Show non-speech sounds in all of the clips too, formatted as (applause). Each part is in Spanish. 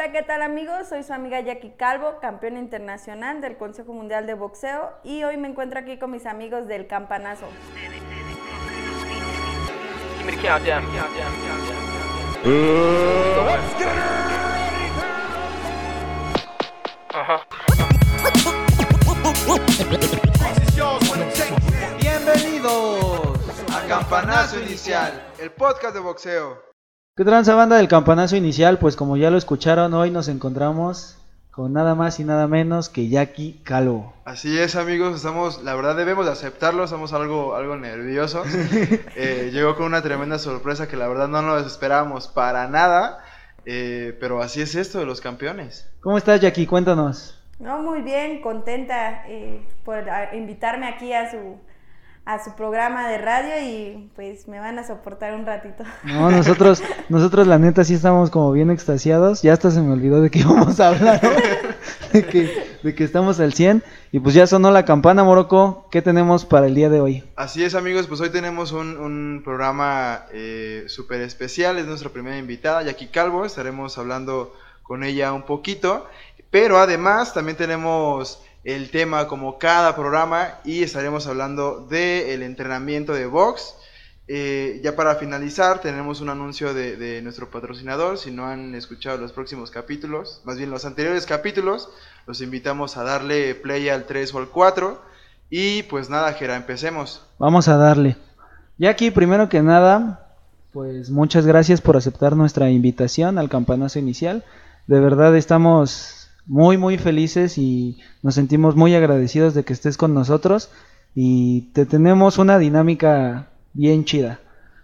Hola, ¿qué tal amigos? Soy su amiga Jackie Calvo, campeona internacional del Consejo Mundial de Boxeo y hoy me encuentro aquí con mis amigos del Campanazo. Bienvenidos a Campanazo Inicial, el podcast de boxeo. ¿Qué tranza banda del campanazo inicial? Pues como ya lo escucharon, hoy nos encontramos con nada más y nada menos que Jackie Calvo. Así es amigos, estamos, la verdad debemos de aceptarlo, estamos algo, algo nerviosos. (laughs) Eh, llegó con una tremenda sorpresa que la verdad no nos esperábamos para nada, eh, pero así es esto de los campeones. ¿Cómo estás Jackie? Cuéntanos. No, muy bien, contenta eh, por invitarme aquí a su, a su programa de radio y pues me van a soportar un ratito. No, nosotros, (laughs) nosotros la neta sí estamos como bien extasiados. Ya hasta se me olvidó de qué (laughs) íbamos a hablar, ¿no? (laughs) de, que, de que estamos al 100. Y pues ya sonó la campana, Morocco. ¿Qué tenemos para el día de hoy? Así es amigos, pues hoy tenemos un, un programa eh, súper especial, es nuestra primera invitada, Jackie Calvo, estaremos hablando con ella un poquito, pero además también tenemos el tema como cada programa y estaremos hablando del entrenamiento de box. Eh, ya para finalizar, tenemos un anuncio de, de nuestro patrocinador. Si no han escuchado los próximos capítulos, más bien los anteriores capítulos, los invitamos a darle play al 3 o al 4. Y pues nada, Jera, empecemos. Vamos a darle. Jackie, primero que nada, pues muchas gracias por aceptar nuestra invitación al campanazo inicial. De verdad estamos muy muy felices y nos sentimos muy agradecidos de que estés con nosotros y te tenemos una dinámica bien chida.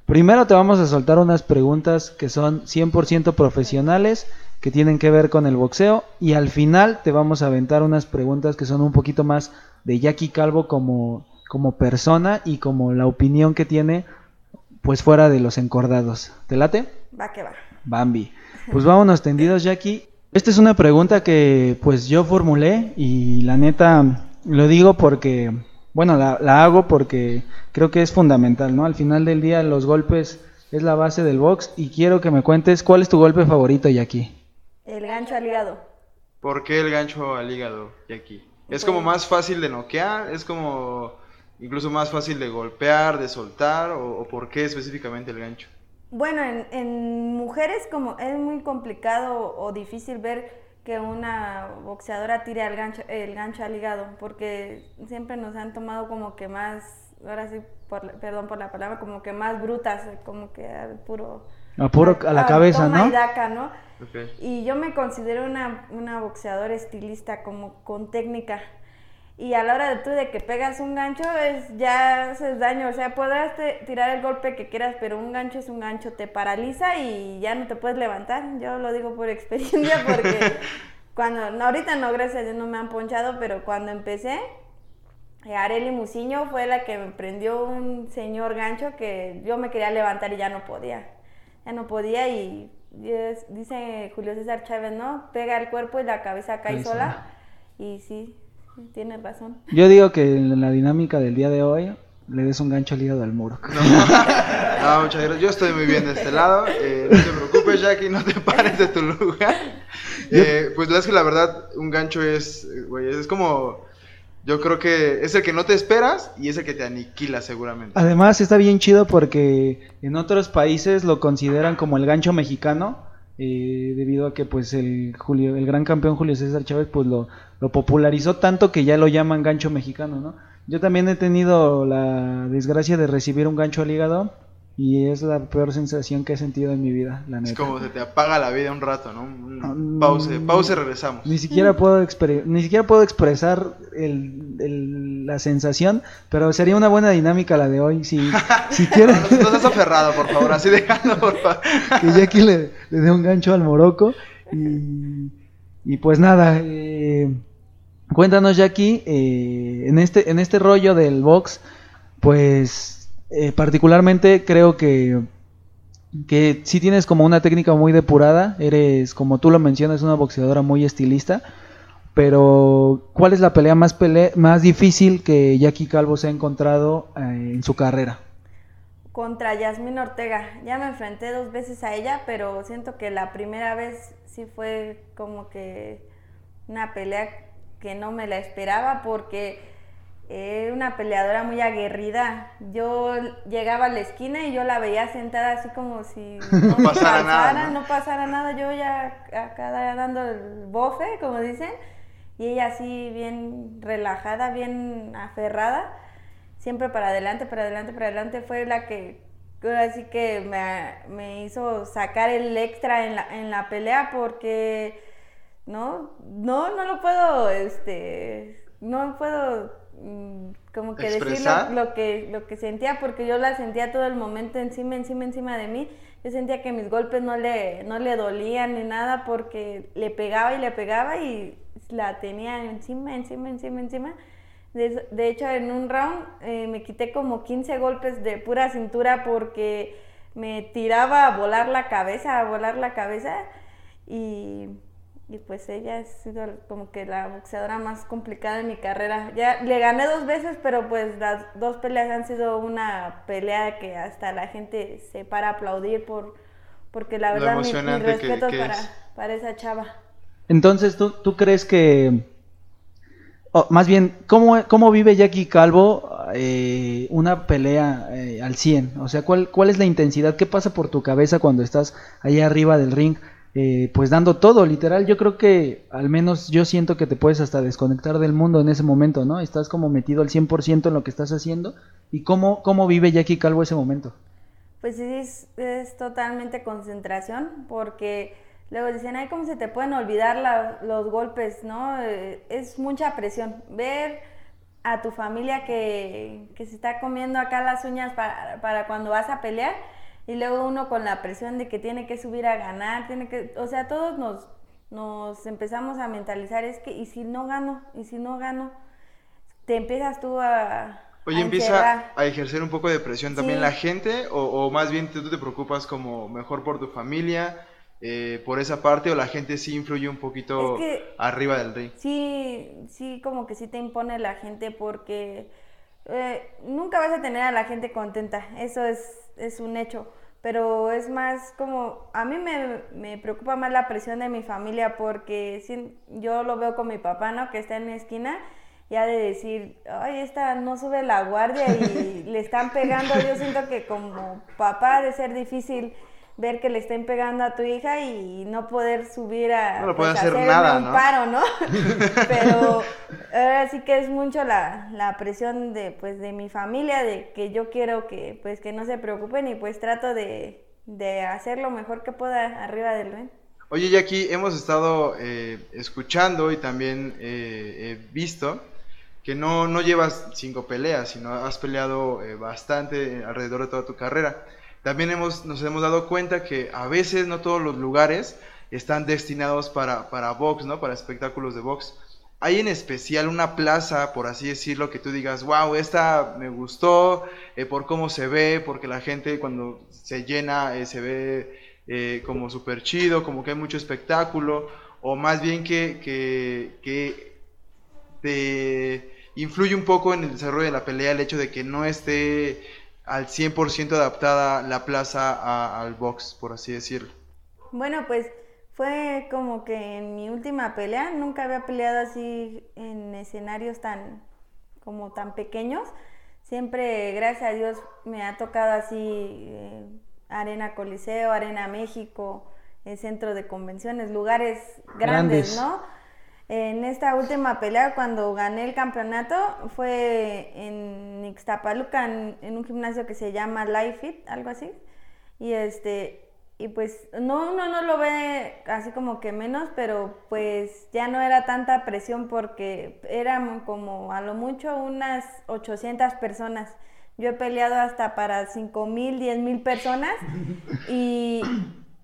Primero te vamos a soltar unas preguntas que son 100% profesionales, que tienen que ver con el boxeo y al final te vamos a aventar unas preguntas que son un poquito más de Jackie Calvo como, como persona y como la opinión que tiene pues fuera de los encordados. ¿Te late? Va que va. Bambi. Pues vámonos tendidos, Jackie. Esta es una pregunta que pues yo formulé y la neta lo digo porque, bueno, la, la hago porque creo que es fundamental, ¿no? Al final del día los golpes es la base del box y quiero que me cuentes cuál es tu golpe favorito, Jackie. El gancho al hígado. ¿Por qué el gancho al hígado, Jackie? Es como más fácil de noquear, es como incluso más fácil de golpear, de soltar, o, o por qué específicamente el gancho. Bueno, en, en mujeres como es muy complicado o difícil ver que una boxeadora tire el gancho, el gancho al hígado, porque siempre nos han tomado como que más, ahora sí, por, perdón por la palabra, como que más brutas, como que al puro... A puro a la cabeza, ¿no? y daca, ¿no? Y yo me considero una, una boxeadora estilista, como con técnica. Y a la hora de tú de que pegas un gancho, es, ya haces daño. O sea, podrás te- tirar el golpe que quieras, pero un gancho es un gancho, te paraliza y ya no te puedes levantar. Yo lo digo por (laughs) experiencia porque (laughs) cuando, ahorita no, gracias a Dios no me han ponchado, pero cuando empecé, Areli Musiño fue la que me prendió un señor gancho que yo me quería levantar y ya no podía. Ya no podía y es- dice Julio César Chávez, ¿no? Pega el cuerpo y la cabeza Cae sola. Y sí, tienes razón. Yo digo que en la dinámica del día de hoy le des un gancho al hígado al muro. No, muchas gracias. Yo estoy muy bien de este lado. eh, no te preocupes, Jackie, no te pares de tu lugar. Eh, pues es que la verdad, un gancho es, güey, es como. Yo creo que es el que no te esperas y es el que te aniquila seguramente. Además está bien chido porque en otros países lo consideran como el gancho mexicano, eh, debido a que pues el Julio, el gran campeón Julio César Chávez pues lo, lo popularizó tanto que ya lo llaman gancho mexicano, ¿no? Yo también he tenido la desgracia de recibir un gancho al hígado y es la peor sensación que he sentido en mi vida, la Es neta. como se te apaga la vida un rato, ¿no? Un- Ah, Pause, mm. pause, regresamos. Ni siquiera puedo expre- ni siquiera puedo expresar el- el- la sensación, pero sería una buena dinámica la de hoy. Si, (laughs) si quieres No, no seas aferrado, por favor, así déjalo, por favor. (laughs) que Jackie le, le dé un gancho al Morocco. Y, y pues nada, eh, cuéntanos Jackie, eh, en, este, en este rollo del box, pues eh, particularmente creo que, que sí tienes como una técnica muy depurada, eres como tú lo mencionas, una boxeadora muy estilista. Pero, ¿cuál es la pelea más, más difícil que Jackie Calvo se ha encontrado eh, en su carrera? contra Yasmín Ortega. Ya me enfrenté dos veces a ella, pero siento que la primera vez sí fue como que una pelea que no me la esperaba porque era una peleadora muy aguerrida. Yo llegaba a la esquina y yo la veía sentada así como si (laughs) no, pasara, nada. ¿no? pasara nada. Yo ya acá dando el bofe, como dicen, y ella así bien relajada, bien aferrada, siempre para adelante, para adelante, para adelante. Fue la que así que me, me hizo sacar el extra en la, en la pelea porque no, no, no lo puedo, este, no puedo como que decir lo, que, lo que sentía, porque yo la sentía todo el momento encima, encima, encima de mí. Yo sentía que mis golpes no le, no le dolían ni nada porque le pegaba y le pegaba y la tenía encima, encima, encima, encima. De, de hecho, en un round eh, me quité como 15 golpes de pura cintura porque me tiraba a volar la cabeza, a volar la cabeza y y pues ella ha sido como que la boxeadora más complicada de mi carrera. Ya le gané dos veces, pero pues las dos peleas han sido una pelea que hasta la gente se para a aplaudir por porque la verdad mi, respeto para, para esa chava. Entonces, ¿tú, tú crees que, más bien, ¿cómo, cómo vive Jackie Calvo eh, una pelea eh, al 100? O sea, ¿cuál, ¿cuál es la intensidad? ¿Qué pasa por tu cabeza cuando estás ahí arriba del ring? Eh, pues dando todo, literal. Yo creo que al menos yo siento que te puedes hasta desconectar del mundo en ese momento, ¿no? Estás como metido al 100% en lo que estás haciendo. ¿Y cómo, cómo vive Jackie Calvo ese momento? Pues sí, es, es totalmente concentración, porque luego dicen, ay, ¿cómo se te pueden olvidar los golpes, no? Eh, es mucha presión. Ver a tu familia que, que se está comiendo acá las uñas para, para cuando vas a pelear y luego uno con la presión de que tiene que subir a ganar, tiene que, o sea, todos nos, nos empezamos a mentalizar, es que, ¿y si no gano? ¿Y si no gano? Te empiezas tú a... Oye, empieza a ejercer un poco de presión también la gente, o, más bien tú te preocupas como mejor por tu familia, eh, por esa parte, o la gente sí influye un poquito arriba del ring. Sí, sí, como que sí te impone la gente porque eh, nunca vas a tener a la gente contenta, eso es, es un hecho, pero es más como, a mí me, me, preocupa más la presión de mi familia porque yo lo veo con mi papá, ¿no? Que está en mi esquina, ya de decir, ay, esta no sube la guardia y le están pegando, yo siento que como papá de ser difícil ver que le estén pegando a tu hija y no poder subir a no pues, hacer nada, un paro, ¿no? (laughs) Pero ahora sí que es mucho la, la, presión de pues de mi familia, de que yo quiero que pues que no se preocupen y pues trato de, de hacer lo mejor que pueda arriba del ring. Oye, Jackie, hemos estado eh, escuchando y también eh, visto que no, no llevas cinco peleas, sino has peleado eh, bastante alrededor de toda tu carrera. También hemos, nos hemos dado cuenta que a veces no todos los lugares están destinados para, para box, ¿no? Para espectáculos de box. Hay en especial una plaza, por así decirlo, que tú digas, wow, esta me gustó eh, por cómo se ve, porque la gente cuando se llena eh, se ve eh, como súper chido, como que hay mucho espectáculo, o más bien que, que, que te influye un poco en el desarrollo de la pelea el hecho de que no esté al 100% adaptada la plaza al box, por así decirlo. Bueno, pues fue como que en mi última pelea nunca había peleado así en escenarios tan como tan pequeños. Siempre, gracias a Dios, me ha tocado así eh, Arena Coliseo, Arena México, el centro de convenciones, lugares grandes. ¿no? En esta última pelea, cuando gané el campeonato, fue en Ixtapaluca, en, un gimnasio que se llama Life Fit, algo así. Y este, y pues no, uno no lo ve así como que menos, pero pues ya no era tanta presión porque eran como a lo mucho unas 800 personas. Yo he peleado hasta para 5 mil, 10 mil personas (laughs) y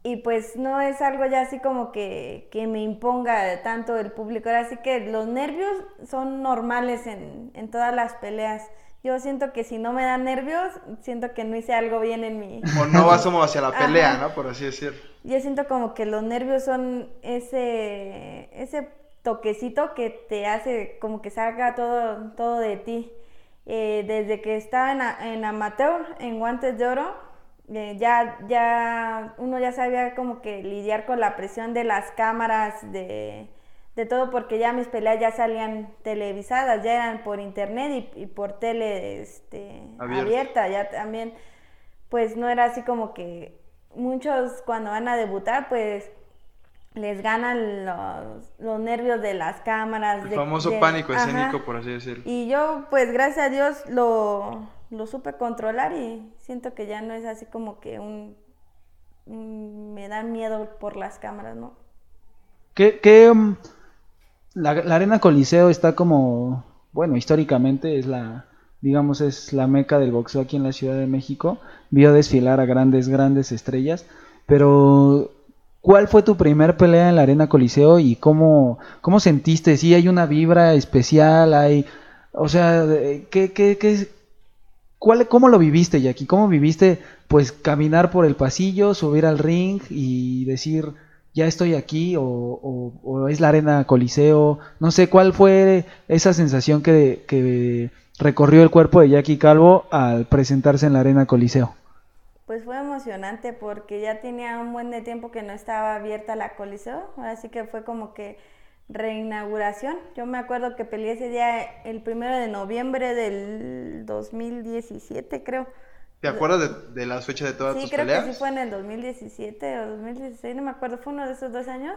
y pues no es algo ya así como que, que, me imponga tanto el público. Ahora sí que los nervios son normales en, en, todas las peleas. Yo siento que si no me dan nervios, siento que no hice algo bien en mi... O no vas (laughs) como hacia la pelea, ¿no? Por así decir. Yo siento como que los nervios son ese, ese toquecito que te hace como que salga todo, todo de ti. eh, desde que estaba en, en, amateur, en guantes de oro, eh, ya, ya uno ya sabía como que lidiar con la presión de las cámaras, de, de todo, porque ya mis peleas ya salían televisadas, ya eran por internet y, por tele este, abierta, ya también, pues no era así como que muchos cuando van a debutar, pues les ganan los, los nervios de las cámaras. El famoso pánico escénico, por así decirlo. Y yo, pues gracias a Dios, lo, lo supe controlar y siento que ya no es así como que un... me da miedo por las cámaras, ¿no? ¿Qué, qué um, la, Arena Coliseo está como, bueno, históricamente es la, digamos, es la meca del boxeo aquí en la Ciudad de México. Vio desfilar a grandes, grandes estrellas, pero ¿cuál fue tu primer pelea en la Arena Coliseo y cómo, cómo sentiste? ¿Sí hay una vibra especial? ¿Hay, o sea, qué, qué, qué, ¿Cuál, ¿Cómo lo viviste, Jackie? ¿Cómo viviste, pues, caminar por el pasillo, subir al ring y decir, ya estoy aquí, o, es la arena Coliseo? No sé, ¿cuál fue esa sensación que, que recorrió el cuerpo de Jackie Calvo al presentarse en la arena Coliseo? Pues fue emocionante porque ya tenía un buen de tiempo que no estaba abierta la Coliseo, así que fue como que reinauguración. Yo me acuerdo que peleé ese día el primero de noviembre del 2017, creo. ¿Te acuerdas de, las fechas de todas tus peleas? Sí, creo que sí fue en el 2017 o 2016, no me acuerdo, fue uno de esos dos años,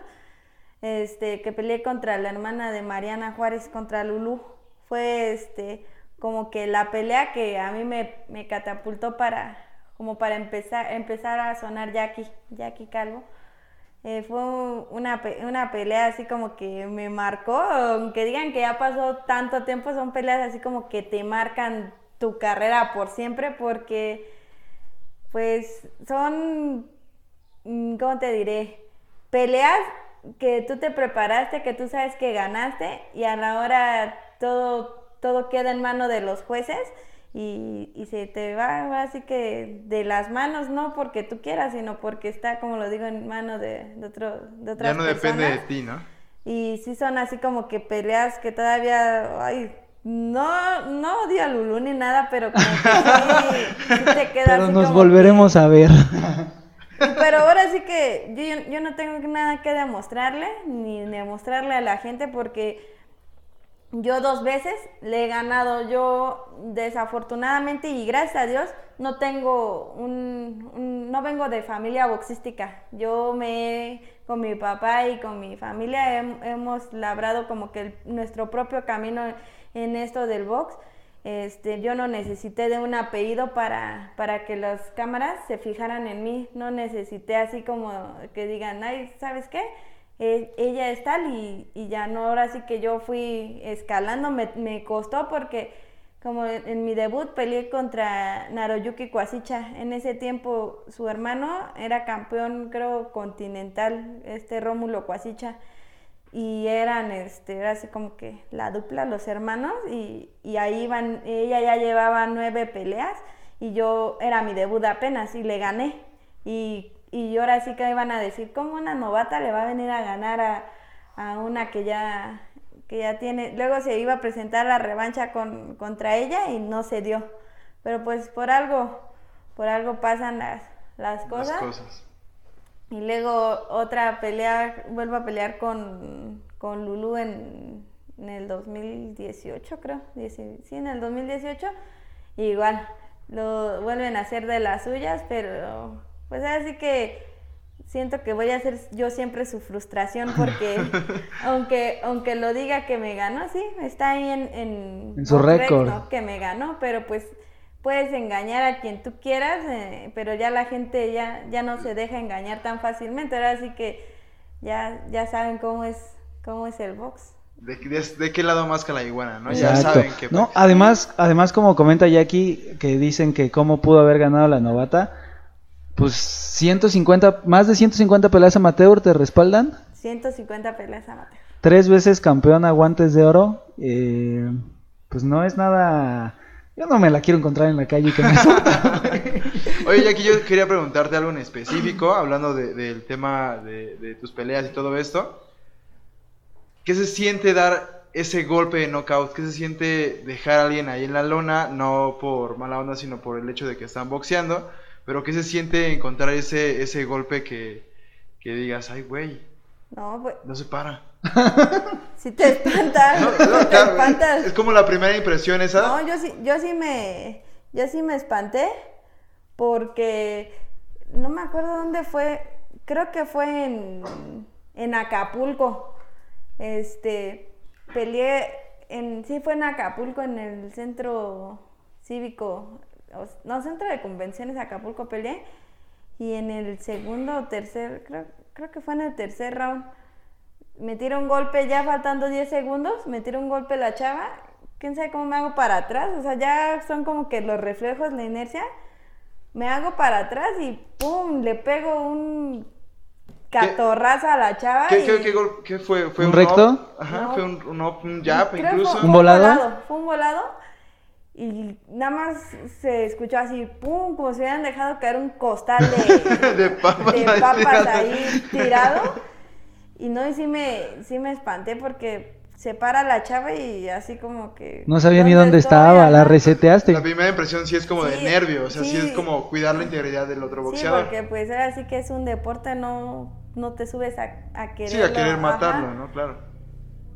este, que peleé contra la hermana de Mariana Juárez, contra Lulú. Fue, este, como que la pelea que a mí me, me catapultó para, como para empezar, empezar a sonar Jackie, Jackie Calvo. Eh, fue una, una pelea así como que me marcó, aunque digan que ya pasó tanto tiempo, son peleas así como que te marcan tu carrera por siempre porque pues son, mm, ¿cómo te diré? Peleas que tú te preparaste, que tú sabes que ganaste y a la hora todo, todo queda en mano de los jueces y, y, se te va así que de las manos, no porque tú quieras, sino porque está, como lo digo, en mano de, de, otro, de otras Ya no depende de ti, ¿no? Y sí son así como que peleas que todavía, ay, no, no odio a Lulú ni nada, pero como que sí, te (laughs) queda pero nos volveremos a ver. Pero ahora sí que yo, yo no tengo nada que demostrarle, ni demostrarle a la gente, porque yo dos veces le he ganado. Yo desafortunadamente y gracias a Dios no tengo un, no vengo de familia boxística. Yo me con mi papá y con mi familia hemos labrado como que nuestro propio camino en esto del box. Este, yo no necesité de un apellido para, para que las cámaras se fijaran en mí. No necesité así como que digan, ay, ¿sabes qué? E, ella es tal y, ya no, ahora sí que yo fui escalando, me, costó porque como en, mi debut peleé contra Naroyuki Kwasicha, en ese tiempo su hermano era campeón creo continental, este Rómulo Kwasicha, y eran, este, era así como que la dupla, los hermanos, y, y ahí iban, ella ya llevaba nueve peleas y yo era mi debut apenas y le gané. Y y ahora sí que iban a decir, ¿cómo una novata le va a venir a ganar a, una que ya, que ya tiene? Luego se iba a presentar la revancha con, contra ella y no se dio. Pero pues por algo, por algo pasan las, las cosas. Y luego otra pelea, vuelvo a pelear con, con Lulu en, en el 2018, creo. Sí, en el 2018. igual, lo vuelven a hacer de las suyas, pero pues así que siento que voy a ser yo siempre su frustración porque (laughs) aunque aunque lo diga que me ganó, sí, está ahí en, en, su récord. Que me ganó, pero pues puedes engañar a quien tú quieras, eh, pero ya la gente ya, ya no se deja engañar tan fácilmente. Ahora sí que ya, ya saben cómo es, cómo es el box. De, de, qué lado más que la iguana, ¿no? Ya saben que... No, además, además como comenta Jackie, que dicen que cómo pudo haber ganado la novata, pues 150, más de 150 peleas amateur te respaldan. 150 peleas amateur. Tres veces campeón a guantes de oro. Eh, pues no es nada... Yo no me la quiero encontrar en la calle que me (laughs) Oye, Jackie, yo quería preguntarte algo en específico, hablando del tema de, tus peleas y todo esto. ¿Qué se siente dar ese golpe de knockout? ¿Qué se siente dejar a alguien ahí en la lona? No por mala onda, sino por el hecho de que están boxeando. Pero ¿qué se siente encontrar ese, ese golpe que, que digas, ay, güey, No, pues no se para? (laughs) si te espantas, No, te claro, espantas. es como la primera impresión esa. No, yo sí, yo sí me, yo sí me espanté porque no me acuerdo dónde fue, creo que fue en, en Acapulco. Este, peleé en, sí fue en Acapulco, en el centro cívico, no, centro de convenciones de Acapulco peleé. Y en el segundo o tercer, creo, creo que fue en el tercer round, me tira un golpe ya faltando 10 segundos, me tira un golpe la chava, quién sabe cómo me hago para atrás, o sea, ya son como que los reflejos, la inercia, me hago para atrás y pum, le pego un catorrazo a la chava. ¿Qué, y- qué, qué gol- qué fue? ¿Fue ¿Un un recto? up? Ajá, No. fue un, un up, un jab Creo incluso. fue ¿Un volado? Fue un volado. Y nada más se escuchó así, pum, como si hubieran dejado caer un costal de, (laughs) De papas de ahí papas tiradas. ahí tirado. Y no, y sí me, sí me espanté porque se para la chava y así como que... No sabía ni dónde estaba, la reseteaste. La primera impresión sí es como de Sí, nervio, o sea, sí. sí. es como cuidar la integridad del otro Sí, boxeador. porque pues ahora sí que es un deporte, no, no te subes a, a querer... Sí, a querer matarlo, ¿no? Claro.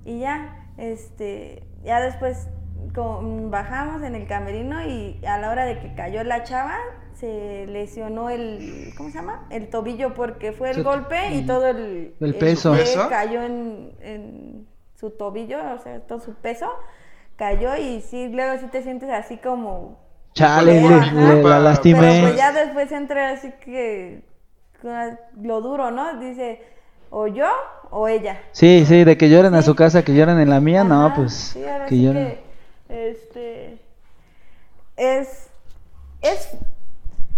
Y ya, este, ya después con- bajamos en el camerino y a la hora de que cayó la chava, se lesionó el, ¿cómo se llama? El tobillo porque fue el Se- golpe y mm, todo el, el peso. cayó en, en su tobillo, o sea, todo su peso cayó y sí, luego sí te sientes así como... Chale, Ajá. le- le- la Pero lastimé. pues ya después entra así que lo duro, ¿no? Dice, o yo o ella. Sí, sí, de que lloren a su casa, que lloren en la mía, no, pues sí, ahora que sí lloren. que, este, es, es,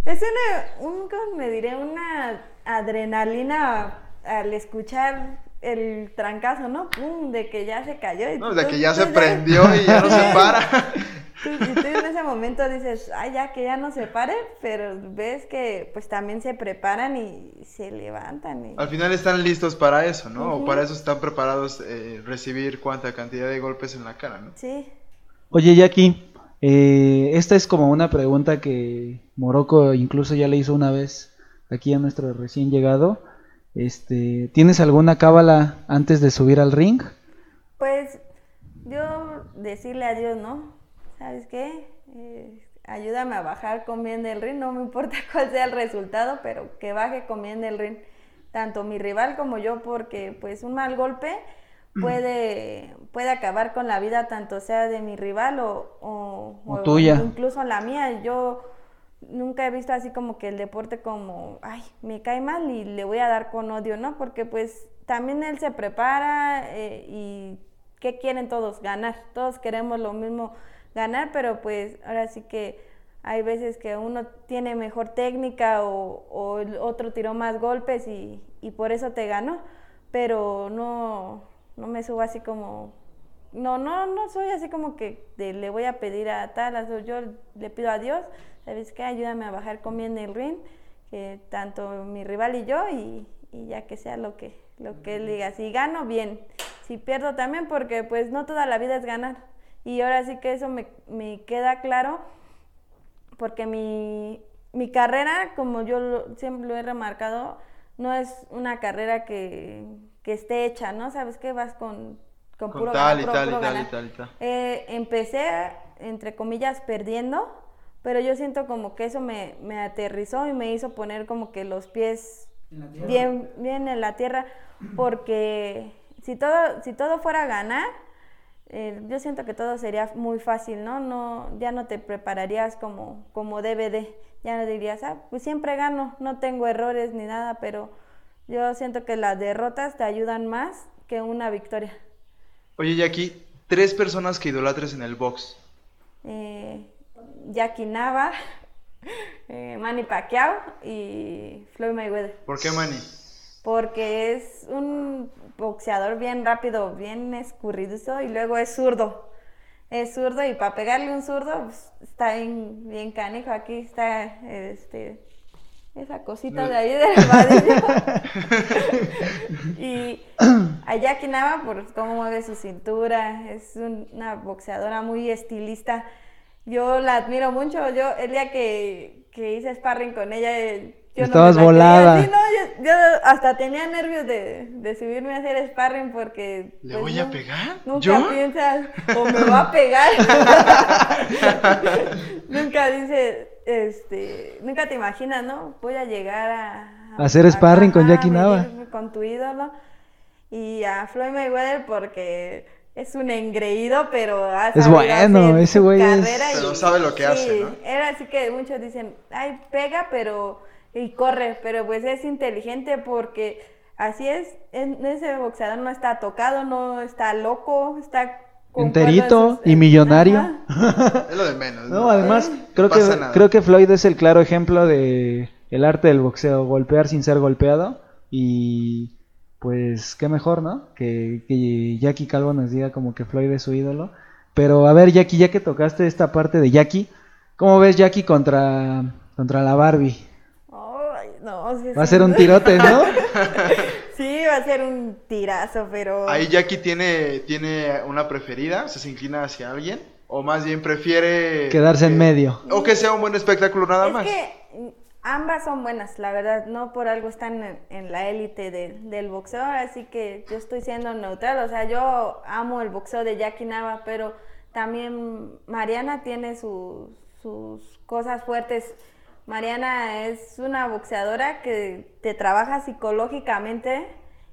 es una, un, ¿cómo me diré? Una adrenalina al escuchar el trancazo, ¿no? Pum, de que ya se cayó. y No, tú- de que ya tú se prendió y ya no se (laughs) para. Tú, y tú en ese momento dices, ay, ya que ya no se pare, pero ves que pues también se preparan y se levantan. y- Al final están listos para eso, ¿no? O Ujú. para eso están preparados eh, recibir cuánta cantidad de golpes en la cara, ¿no? Sí. Oye, Jackie, eh, esta es como una pregunta que Morocco incluso ya le hizo una vez aquí a nuestro recién llegado. Este, ¿tienes alguna cábala antes de subir al ring? Pues yo decirle a Dios, ¿no? ¿Sabes qué? Eh, ayúdame a bajar con bien ring, no me importa (laughs) cuál sea el resultado, pero que baje con bien ring, tanto mi rival como yo, porque pues un mal golpe puede, puede acabar con la vida, tanto sea de mi rival o, o- O tuya. incluso la mía. Yo nunca he visto así como que el deporte como, ay, me cae mal y le voy a dar con odio, ¿no? Porque pues también él se prepara eh, y ¿qué quieren todos? Ganar. Todos queremos lo mismo, ganar, pero pues ahora sí que hay veces que uno tiene mejor técnica o, o el otro tiró más golpes y, y por eso te ganó, pero no, no me subo así como no, no, no soy así como que de- le voy a pedir a tal, yo le pido a Dios, ¿sabes qué? Ayúdame a bajar con bien el ring, que tanto mi rival y yo, y, y ya que sea lo que, lo que él diga. Si gano, bien. Si pierdo también, porque pues no toda la vida es ganar. Y ahora sí que eso me, me queda claro, porque mi, mi carrera, como yo lo- siempre lo he remarcado, no es una carrera que, que esté hecha, ¿no? ¿Sabes qué? Vas con, con, Con puro tal ganar, y puro- tal y tal y ganar. tal y tal. Eh, empecé, entre comillas, perdiendo, pero yo siento como que eso me, me aterrizó y me hizo poner como que los pies bien, bien en la tierra, porque si todo, si todo fuera a ganar, eh, yo siento que todo sería muy fácil, ¿no? no ya no te prepararías como, como debe de, ya no dirías, ah, pues siempre gano, no tengo errores ni nada, pero yo siento que las derrotas te ayudan más que una victoria. Oye, Jackie, tres personas que idolatres en el box. eh, Jackie Nava, (laughs) eh, Manny Pacquiao y Floyd Mayweather. ¿Por qué, Manny? Porque es un boxeador bien rápido, bien escurridizo y luego es zurdo. Es zurdo y para pegarle un zurdo pues, está bien, bien canijo. Aquí está este, esa cosita de ahí del vadillo. (laughs) y a Jackie Nava, por cómo mueve su cintura, es una boxeadora muy estilista. Yo la admiro mucho. Yo, el día que, que hice sparring con ella, yo Estabas volada. Sí, no, yo, hasta tenía nervios de, de, subirme a hacer sparring porque. ¿Le pues, voy a pegar? Nunca piensas, (laughs) o me va a pegar. (laughs) nunca dices, este, nunca te imaginas, ¿no? Voy a llegar a... hacer sparring con Jackie Nava. Con tu ídolo. Y a Floyd Mayweather porque es un engreído, pero es bueno, ese güey es... Pero sabe lo que hace, ¿no? Era así que muchos dicen, ay, pega, pero... Y corre, pero pues es inteligente porque así es, ese boxeador no está tocado, no está loco, está enterito y millonario. Es lo de menos. No, además creo que creo que Floyd es el claro ejemplo de el arte del boxeo, golpear sin ser golpeado y pues qué mejor, ¿no? Que, que Jackie Calvo nos diga como que Floyd es su ídolo. Pero a ver, Jackie, ya que tocaste esta parte de Jackie, ¿cómo ves Jackie contra contra la Barbie? Va a ser un tirote, ¿no? (laughs) sí, va a ser un tirazo, pero... Ahí Jackie tiene, tiene una preferida, se inclina hacia alguien, o más bien prefiere... Quedarse en medio. O que sea un buen espectáculo nada es más. Que ambas son buenas, la verdad, no por algo están en, la élite del boxeo, así que yo estoy siendo neutral, o sea, yo amo el boxeo de Jackie Nava, pero también Mariana tiene sus, sus cosas fuertes Mariana es una boxeadora que te trabaja psicológicamente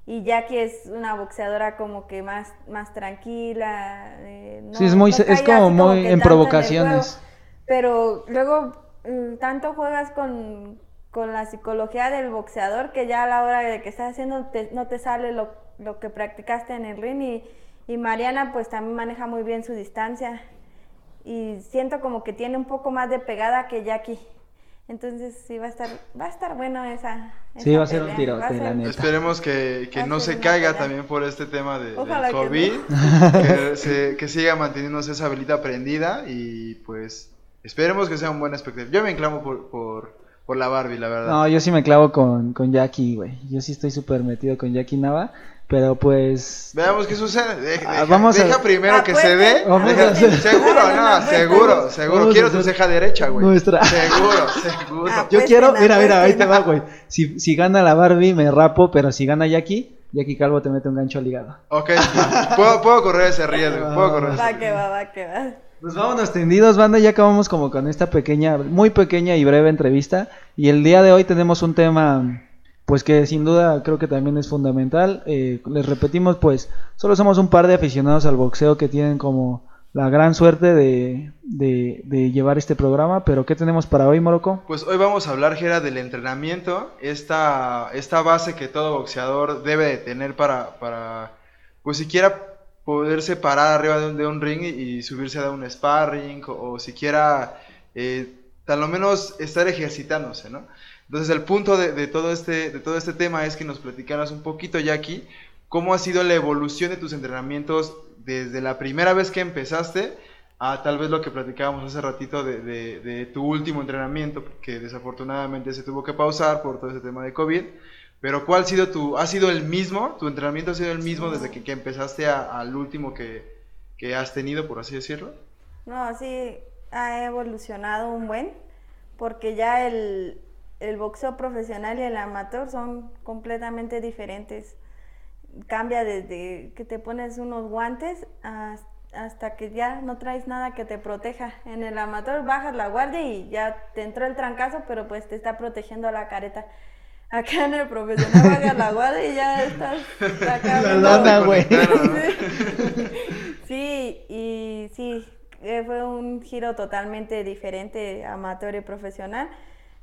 y Jackie es una boxeadora como que más, más tranquila. Eh, sí, es, muy, es como muy en provocaciones. pero luego mm, tanto juegas con, la psicología del boxeador que ya a la hora de que estás haciendo no te sale lo, lo, que practicaste en el ring y, y Mariana pues también maneja muy bien su distancia y siento como que tiene un poco más de pegada que Jackie. Entonces sí va a estar, va a estar bueno esa. sí, va a ser un tiro, la neta. Esperemos que, que no se caiga también por este tema de, del COVID, (laughs) que, que, siga manteniéndose esa velita prendida y pues esperemos que sea un buen espectáculo. Yo me inclamo por, por, por la Barbie, la verdad. No, yo sí me clavo con, con Jackie, güey. Yo sí estoy súper metido con Jackie Nava. Pero pues. Veamos qué sucede. Deja, ah, vamos deja primero ah, que se dé. seguro, no, seguro, seguro. Quiero tu ceja derecha, güey. Nuestra. Seguro, seguro. Ah, Yo quiero, mira, mira, ahí te va, güey. Si, si gana la Barbie, me rapo, pero si gana Jackie, Jackie Calvo te mete un gancho ligado. Ok, puedo, puedo correr ese (laughs) riesgo. Puedo correr Va que va, va que va. Pues vámonos tendidos, banda. Ya acabamos como con esta pequeña, muy pequeña y breve entrevista. Y el día de hoy tenemos un tema pues que sin duda creo que también es fundamental. Eh, les repetimos, pues solo somos un par de aficionados al boxeo que tienen como la gran suerte de, de, llevar este programa, pero ¿qué tenemos para hoy, Morocco? Pues hoy vamos a hablar, Gera, del entrenamiento, esta, esta base que todo boxeador debe de tener para, para pues siquiera poderse parar arriba de un, ring y, subirse a un sparring, o, siquiera eh, tal lo menos estar ejercitándose, ¿no? Entonces el punto de, todo este, de todo este tema es que nos platicaras un poquito, Jackie, cómo ha sido la evolución de tus entrenamientos desde la primera vez que empezaste a tal vez lo que platicábamos hace ratito de, tu último entrenamiento, que desafortunadamente se tuvo que pausar por todo ese tema de COVID. Pero ¿cuál ha sido tu, ha sido el mismo, tu entrenamiento ha sido el mismo desde que, empezaste al último que, que, has tenido, por así decirlo? No, sí, ha evolucionado un buen, porque ya el, el boxeo profesional y el amateur son completamente diferentes. Cambia desde que te pones unos guantes hasta que ya no traes nada que te proteja. En el amateur bajas la guardia y ya te entró el trancazo, pero pues te está protegiendo la careta. Acá en el profesional bajas la guardia y ya estás La güey. (laughs) Sí, y sí, eh, fue un giro totalmente diferente, amateur y profesional.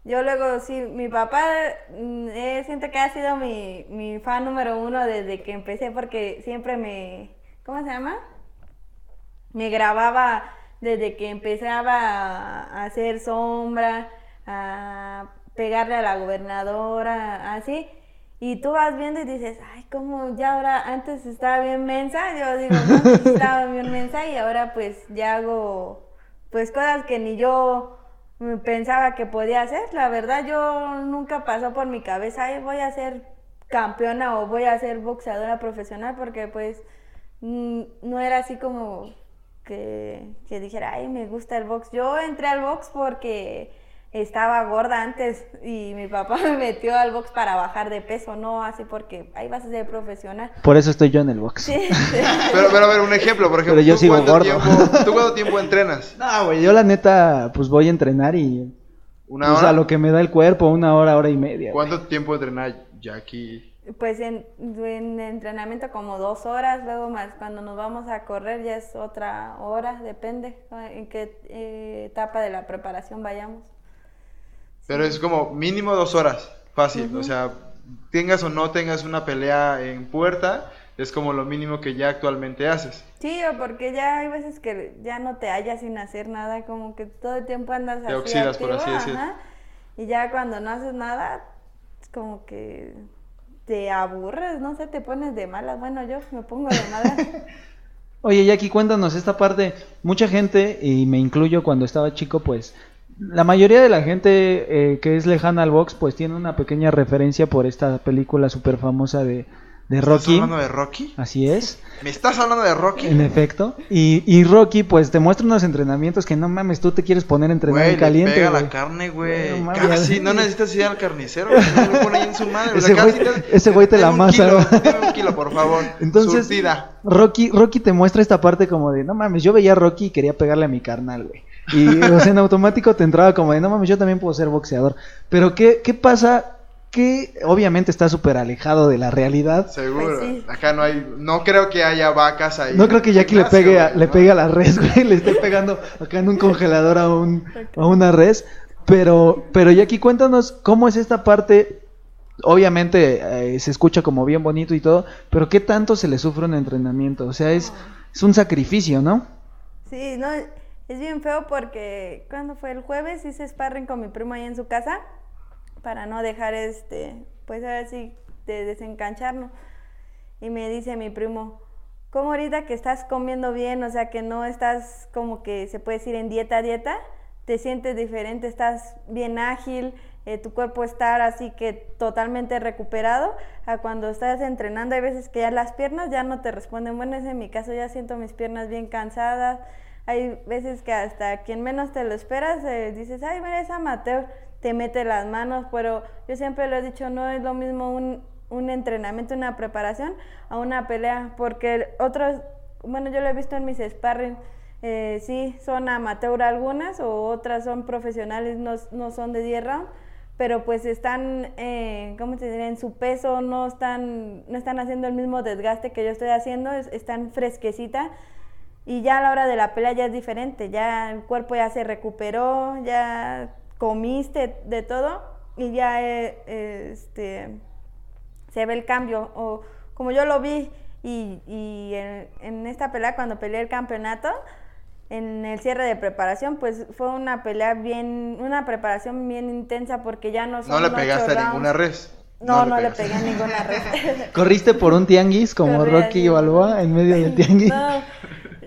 Yo luego, sí, mi papá mm, eh, siento que ha sido mi, mi fan número uno desde que empecé porque siempre me, ¿cómo se llama? Me grababa desde que empezaba a hacer sombra, a pegarle a la gobernadora, así. Y tú vas viendo y dices, ay, como ya ahora, antes estaba bien mensa, yo digo, no, (laughs) estaba bien mensa y ahora pues ya hago pues cosas que ni yo pensaba que podía hacer. La verdad, yo nunca pasó por mi cabeza, ay, voy a ser campeona o voy a ser boxeadora profesional, porque pues mm, no era así como que, que dijera, ay, me gusta el box. Yo entré al box porque estaba gorda antes y mi papá (laughs) me metió al box para bajar de peso, no así porque ahí vas a ser profesional. Por eso estoy yo en el box. Sí. (laughs) Pero, pero a ver, un ejemplo, por ejemplo. Pero yo ¿tú sigo cuánto gordo. Tiempo, ¿Tú cuánto tiempo entrenas? (laughs) No, güey, yo la neta, pues voy a entrenar y... ¿Una pues, hora? a lo que me da el cuerpo, una hora, hora y media. ¿Cuánto tiempo entrena Jackie? Pues en, en entrenamiento como dos horas, luego más cuando nos vamos a correr ya es otra hora, depende en qué eh, etapa de la preparación vayamos. Pero es como mínimo dos horas, fácil. O sea, tengas o no tengas una pelea en puerta, es como lo mínimo que ya actualmente haces. Sí, o porque ya hay veces que ya no te hallas sin hacer nada, como que todo el tiempo andas Te así oxidas, por así decir. ajá, y ya cuando no haces nada, es como que te aburres, no sé, te pones de malas. Bueno, yo me pongo de malas. (laughs) Oye, Jackie, cuéntanos esta parte. Mucha gente, y me incluyo cuando estaba chico, pues la mayoría de la gente eh, que es lejana al box, pues tiene una pequeña referencia por esta película súper famosa de, de ¿Estás Rocky. hablando de Rocky? Así es, ¿Me estás hablando de Rocky? en efecto. Y, y Rocky, pues te muestra unos entrenamientos que no mames, tú te quieres poner a entrenar Güey, en caliente. le pega güey. la carne, güey. No Casi, no necesitas ir al carnicero, güey. No lo pone ahí en su madre. o sea, Ese güey- te- ese güey te la deme un kilo, por favor. Entonces, Surtida. Rocky, Rocky te muestra esta parte como de, no mames, yo veía a Rocky y quería pegarle a mi carnal, güey. Y o sea, en automático te entraba como de, no mames, yo también puedo ser boxeador. Pero ¿qué, qué pasa? Que obviamente está súper alejado de la realidad. Seguro. Pues sí. Acá no hay, no creo que haya vacas ahí. No creo que Jackie le pegue a, le pegue a la res, güey, le esté pegando acá en un congelador a, un, a una res. Pero, pero Jackie, cuéntanos cómo es esta parte. Obviamente eh, se escucha como bien bonito y todo, pero ¿qué tanto se le sufre un entrenamiento? O sea, es, es un sacrificio, ¿no? Sí, no, es bien feo porque cuando fue el jueves hice sparring con mi primo ahí en su casa para no dejar este, pues ahora sí, de desencancharnos. Y me dice mi primo, ¿cómo ahorita que estás comiendo bien, o sea que no estás como que se puede decir en dieta, dieta, te sientes diferente, estás bien ágil, eh, tu cuerpo está así que totalmente recuperado, a cuando estás entrenando hay veces que ya las piernas ya no te responden, bueno, es en mi caso ya siento mis piernas bien cansadas, hay veces que hasta quien menos te lo esperas eh, dices, ay, mira, es amateur, te mete las manos, pero yo siempre lo he dicho, no es lo mismo un, un entrenamiento, una preparación a una pelea, porque otros, bueno, yo lo he visto en mis sparring, eh, sí, son amateur algunas o otras son profesionales, no, no son de 10 rounds, pero pues están, eh, ¿cómo te diré? En su peso, no están, no están haciendo el mismo desgaste que yo estoy haciendo, es- están fresquecita y ya a la hora de la pelea ya es diferente, ya el cuerpo ya se recuperó, ya comiste de todo y ya eh, este, se ve el cambio. O como yo lo vi y, y en, en esta pelea cuando peleé el campeonato, en el cierre de preparación, pues fue una pelea bien, una preparación bien intensa porque ya no No le pegaste a ninguna res. No, no, le pegaste. pegué a ninguna red. (laughs) Corriste por un tianguis como Corrí Rocky así. Balboa en medio del (laughs) tianguis. No,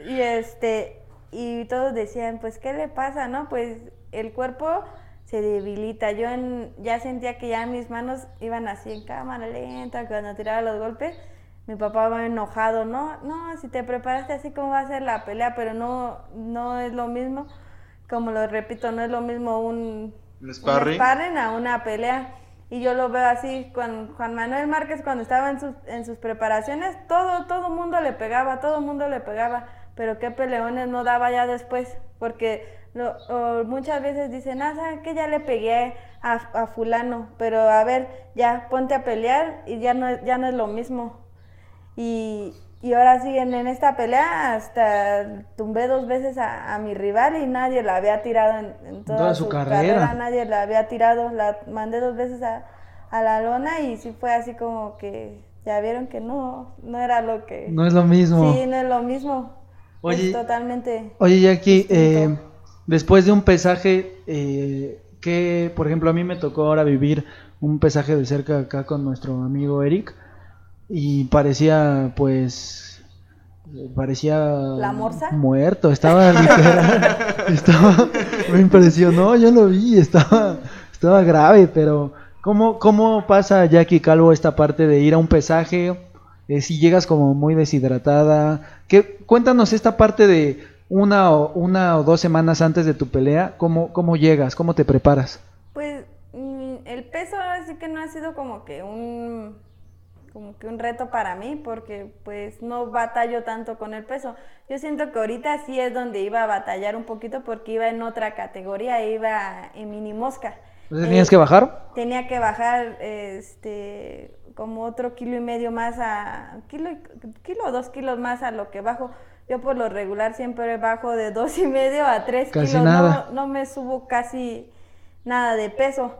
y este, y todos decían, pues, ¿qué le pasa, no? Pues el cuerpo se debilita. Yo en- ya sentía que ya mis manos iban así en cámara lenta cuando tiraba los golpes. Mi papá va enojado, no, no, si te preparaste así como va a ser la pelea, pero no, no es lo mismo, como lo repito, no es lo mismo un, Un sparring. sparring a una pelea. Y yo lo veo así con Juan Manuel Márquez cuando estaba en sus, en sus preparaciones, todo, todo mundo le pegaba, todo mundo le pegaba, pero qué peleones no daba ya después, porque lo- o muchas veces dicen, ah, ¿saben qué? Ya le pegué a, a fulano, pero a ver, ya ponte a pelear y ya no, ya no es lo mismo. Y, y ahora sí, en, en esta pelea hasta tumbé dos veces a, a mi rival y nadie la había tirado en, en toda, Toda su su, carrera. carrera. nadie la había tirado, la mandé dos veces a, a la lona y sí fue así como que ya vieron que no, no era lo que... No es lo mismo. Sí, no es lo mismo. Oye, es totalmente... Oye, Jackie, eh, después de un pesaje, eh, que por ejemplo a mí me tocó ahora vivir un pesaje de cerca acá con nuestro amigo Eric y parecía pues parecía ¿La morsa? muerto estaba literal (laughs) estaba Me impresionó, yo lo vi, estaba, estaba grave, pero ¿cómo, ¿cómo pasa Jackie Calvo esta parte de ir a un pesaje? Eh, si llegas como muy deshidratada, ¿qué, cuéntanos esta parte de una o, una o dos semanas antes de tu pelea, ¿cómo, cómo llegas? ¿Cómo te preparas? Pues mm, el peso ahora sí que no ha sido como que un como que un reto para mí porque pues no batallo tanto con el peso. Yo siento que ahorita sí es donde iba a batallar un poquito porque iba en otra categoría, iba en mini mosca. ¿Tenías eh, que bajar? Tenía que bajar este como otro kilo y medio más a kilo kilo o dos kilos más a lo que bajo. Yo por lo regular siempre bajo de dos y medio a tres casi kilos. Nada. No, no me subo casi nada de peso.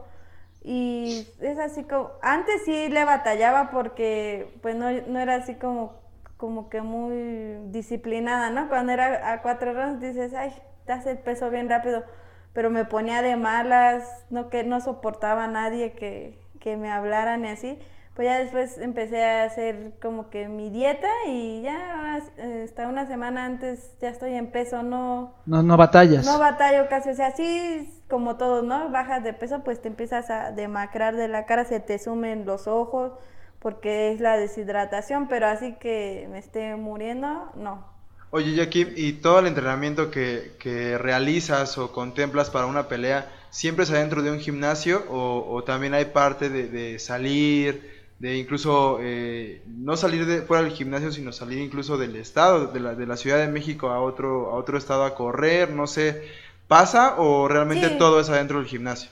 Y es así como, antes sí le batallaba porque pues no, no era así como, como que muy disciplinada, ¿no? Cuando era a cuatro horas dices, ay, te hace el peso bien rápido, pero me ponía de malas, no que no soportaba a nadie que, que me hablaran y así pues ya después empecé a hacer como que mi dieta y ya hasta una semana antes ya estoy en peso, no... No, no batallas. No batallo casi, o sea, sí como todo, ¿no? Bajas de peso, pues te empiezas a demacrar de la cara, se te sumen los ojos porque es la deshidratación, pero así que me esté muriendo, no. Oye, Jackie, ¿y todo el entrenamiento que, que realizas o contemplas para una pelea, siempre es adentro de un gimnasio o, o también hay parte de, de salir? De incluso eh, no salir de fuera del gimnasio, sino salir incluso del estado, de la, de la Ciudad de México a otro, a otro estado a correr, no sé, ¿pasa o realmente todo es adentro del gimnasio?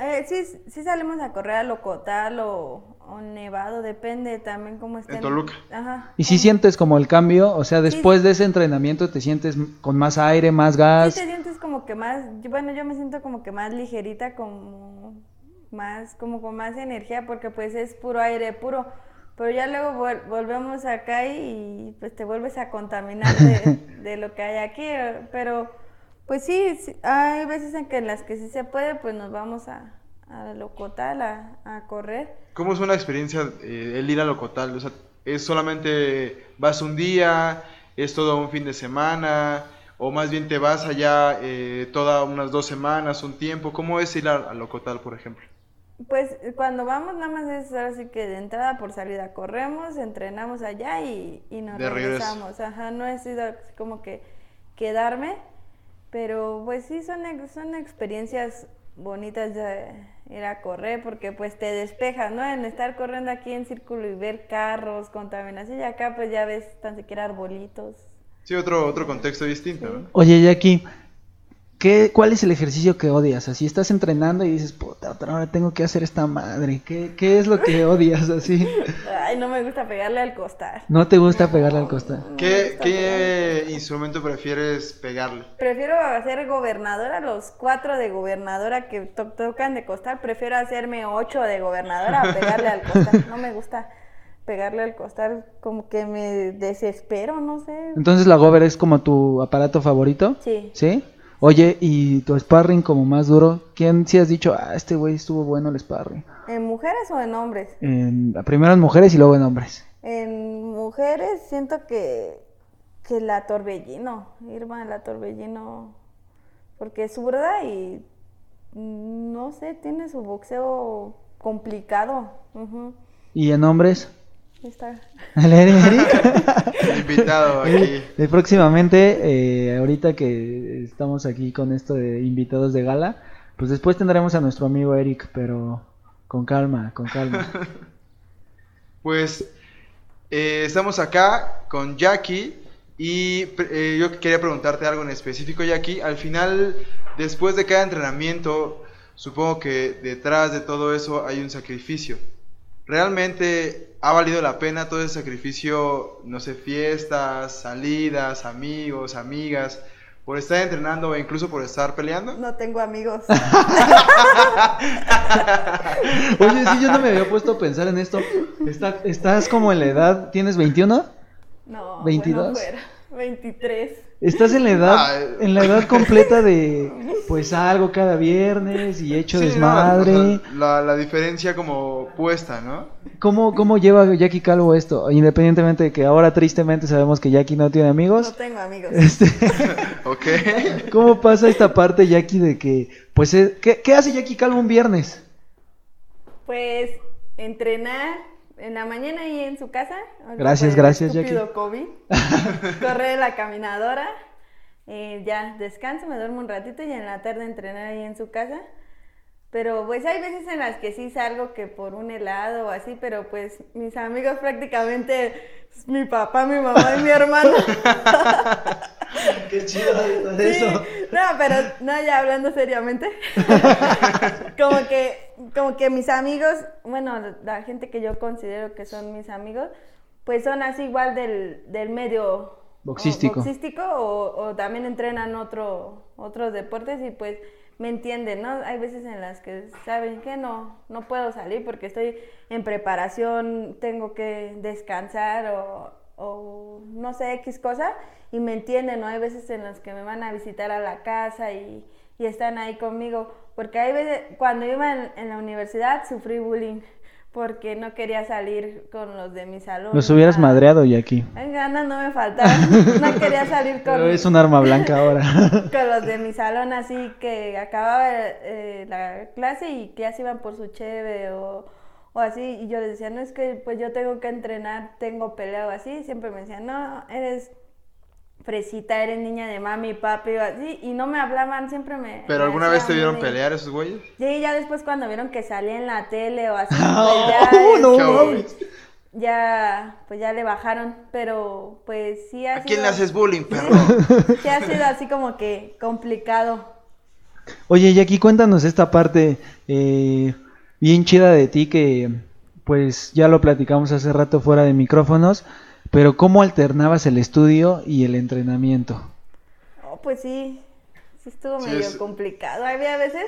Eh, sí, sí salimos a correr a Locotal o, o Nevado, depende también cómo esté. En Toluca. Ajá. ¿Y si sientes como el cambio? O sea, después de ese entrenamiento te sientes con más aire, más gas. Sí, te sientes como que más, bueno, yo me siento como que más ligerita, como más, como con más energía, porque pues es puro aire puro. Pero ya luego volvemos acá y, pues te vuelves a contaminar de, (laughs) lo que hay aquí. Pero pues sí, hay veces en que en las que sí se puede, pues nos vamos a, a Locotal a, a correr. ¿Cómo es una experiencia eh, el ir a Locotal? O sea, ¿es solamente vas un día, es todo un fin de semana? o más bien te vas allá eh, todas unas dos semanas, un tiempo. ¿Cómo es ir a, a Locotal, por ejemplo? Pues cuando vamos nada más es así que de entrada por salida corremos, entrenamos allá y, y nos regresamos. Ajá, no he sido como que quedarme, pero pues sí son, son experiencias bonitas de ir a correr porque pues te despejas, ¿no? En estar corriendo aquí en círculo y ver carros, contaminación y acá pues ya ves tan siquiera arbolitos. Sí, otro, otro contexto distinto, ¿no? Oye, Jackie, ¿Qué, ¿Cuál es el ejercicio que odias? Así estás entrenando y dices, puta, otra hora tengo que hacer esta madre. ¿Qué, qué es lo que (laughs) odias así? Ay, no me gusta pegarle al costal. ¿No te gusta pegarle al costal? ¿Qué, ¿qué instrumento prefieres pegarle? Prefiero hacer gobernadora, los cuatro de gobernadora que tocan de costal. Prefiero hacerme ocho de gobernadora a pegarle al costal. (laughs) No me gusta pegarle al costal, como que me desespero, no sé. Entonces la gober es como tu aparato favorito? Sí. ¿Sí? Oye, ¿y tu sparring como más duro? ¿Quién si has dicho, ah, este güey estuvo bueno el sparring? ¿En mujeres o en hombres? En, primero en mujeres y luego en hombres. En mujeres siento que, que la Torbellino, Irma la Torbellino, porque es zurda y no sé, tiene su boxeo complicado. ¿Y en hombres? Está. (laughs) (laughs) invitado (laughs) aquí. Y próximamente, eh, ahorita que estamos aquí con esto de invitados de gala, pues después tendremos a nuestro amigo Eric, pero con calma, con calma. Pues eh, estamos acá con Jackie y eh, yo quería preguntarte algo en específico, Jackie. Al final, después de cada entrenamiento, supongo que detrás de todo eso hay un sacrificio. ¿Realmente ha valido la pena todo ese sacrificio, no sé, fiestas, salidas, amigos, amigas, por estar entrenando o incluso por estar peleando? No tengo amigos. (laughs) Oye, sí, yo no me había puesto a pensar en esto. ¿Estás como en la edad, ¿tienes 21? No, 22. 23. Estás en la edad, en la edad completa de pues algo cada viernes y hecho Sí, no, desmadre. o sea, la, la diferencia como puesta, ¿no? ¿Cómo, ¿Cómo lleva Jackie Calvo esto? Independientemente de que ahora tristemente sabemos que Jackie no tiene No amigos. tengo amigos. Este, (laughs) Ok. (laughs) ¿Cómo pasa esta parte, Jackie, de que, pues, eh, ¿qué, qué hace Jackie Calvo un viernes? Pues entrenar en la mañana y en su casa. Gracias, gracias, estúpido COVID. (laughs) Correr la caminadora. eh, ya descanso, me duermo un ratito y en la tarde entrenar ahí en su casa. Pero pues hay veces en las que sí salgo que por un helado o así, pero pues mis amigos prácticamente es mi papá, mi mamá y mi hermano. (laughs) Qué chido Sí, no, pero no, ya hablando seriamente. (laughs) como que, como que mis amigos, bueno, la gente que yo considero que son mis amigos, pues son así igual del, del medio Boxístico. o, boxístico o, o también entrenan otro, otros deportes y pues me entienden, ¿no? Hay veces en las que saben que no, no puedo salir porque estoy en preparación, tengo que descansar o, o no sé, X cosa, y me entienden, ¿no? Hay veces en las que me van a visitar a la casa y, y están ahí conmigo, porque hay veces, cuando iba en, en la universidad sufrí bullying porque no quería salir con los de mi salón. Los hubieras madreado, Jackie. ay, ganas no me faltaban, (laughs) no quería salir con, Pero es un arma blanca ahora. (laughs) con los de mi salón así que acababa eh, la clase y que ya se iban por su cheve o, o así y yo les decía, no es que pues yo tengo que entrenar, tengo pelea o así, y siempre me decían, no, eres fresita, eres niña de mami, papi o así y no me hablaban, siempre me... ¿Pero me alguna vez te vieron pelear esos güeyes? Sí, ya después cuando vieron que salía en la tele o así, (laughs) pues Oh, ya, no este, mames. ya, pues ya le bajaron, pero pues sí ha ¿A quién sido- le haces bullying, (laughs) perro? Sí ha sido así como que complicado. Oye, Jackie, cuéntanos esta parte eh, bien chida de ti que, pues, ya lo platicamos hace rato fuera de micrófonos, pero ¿cómo alternabas el estudio y el entrenamiento? Oh, pues sí, sí estuvo Sí, medio es- complicado. Había veces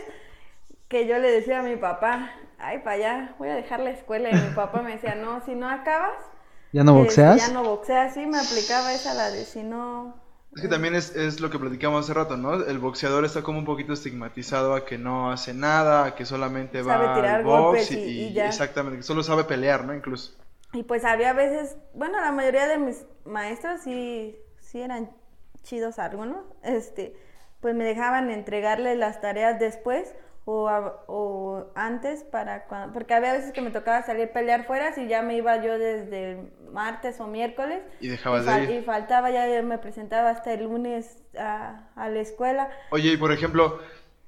que yo le decía a mi papá, ay, para allá, voy a dejar la escuela. Y mi (laughs) papá me decía, no, si no acabas, ¿Ya no este, boxeas? ya no boxeas. Sí, me aplicaba esa la de si no... Es que también es, es lo que platicamos hace rato, ¿no? El boxeador está como un poquito estigmatizado a que no hace nada, a que solamente va Sabe tirar al box golpes y, y- y y ya. exactamente, que solo sabe pelear, ¿no? Incluso. Y pues había veces, bueno, la mayoría de mis maestros sí, sí eran chidos algunos, este, pues me dejaban entregarle las tareas después o, a- o antes para cuando, porque había veces que me tocaba salir a pelear fuera y ya me iba yo desde el martes o miércoles Y dejabas y, de fal- ir. y faltaba, ya me presentaba hasta el lunes a, a la escuela. Oye, y por ejemplo,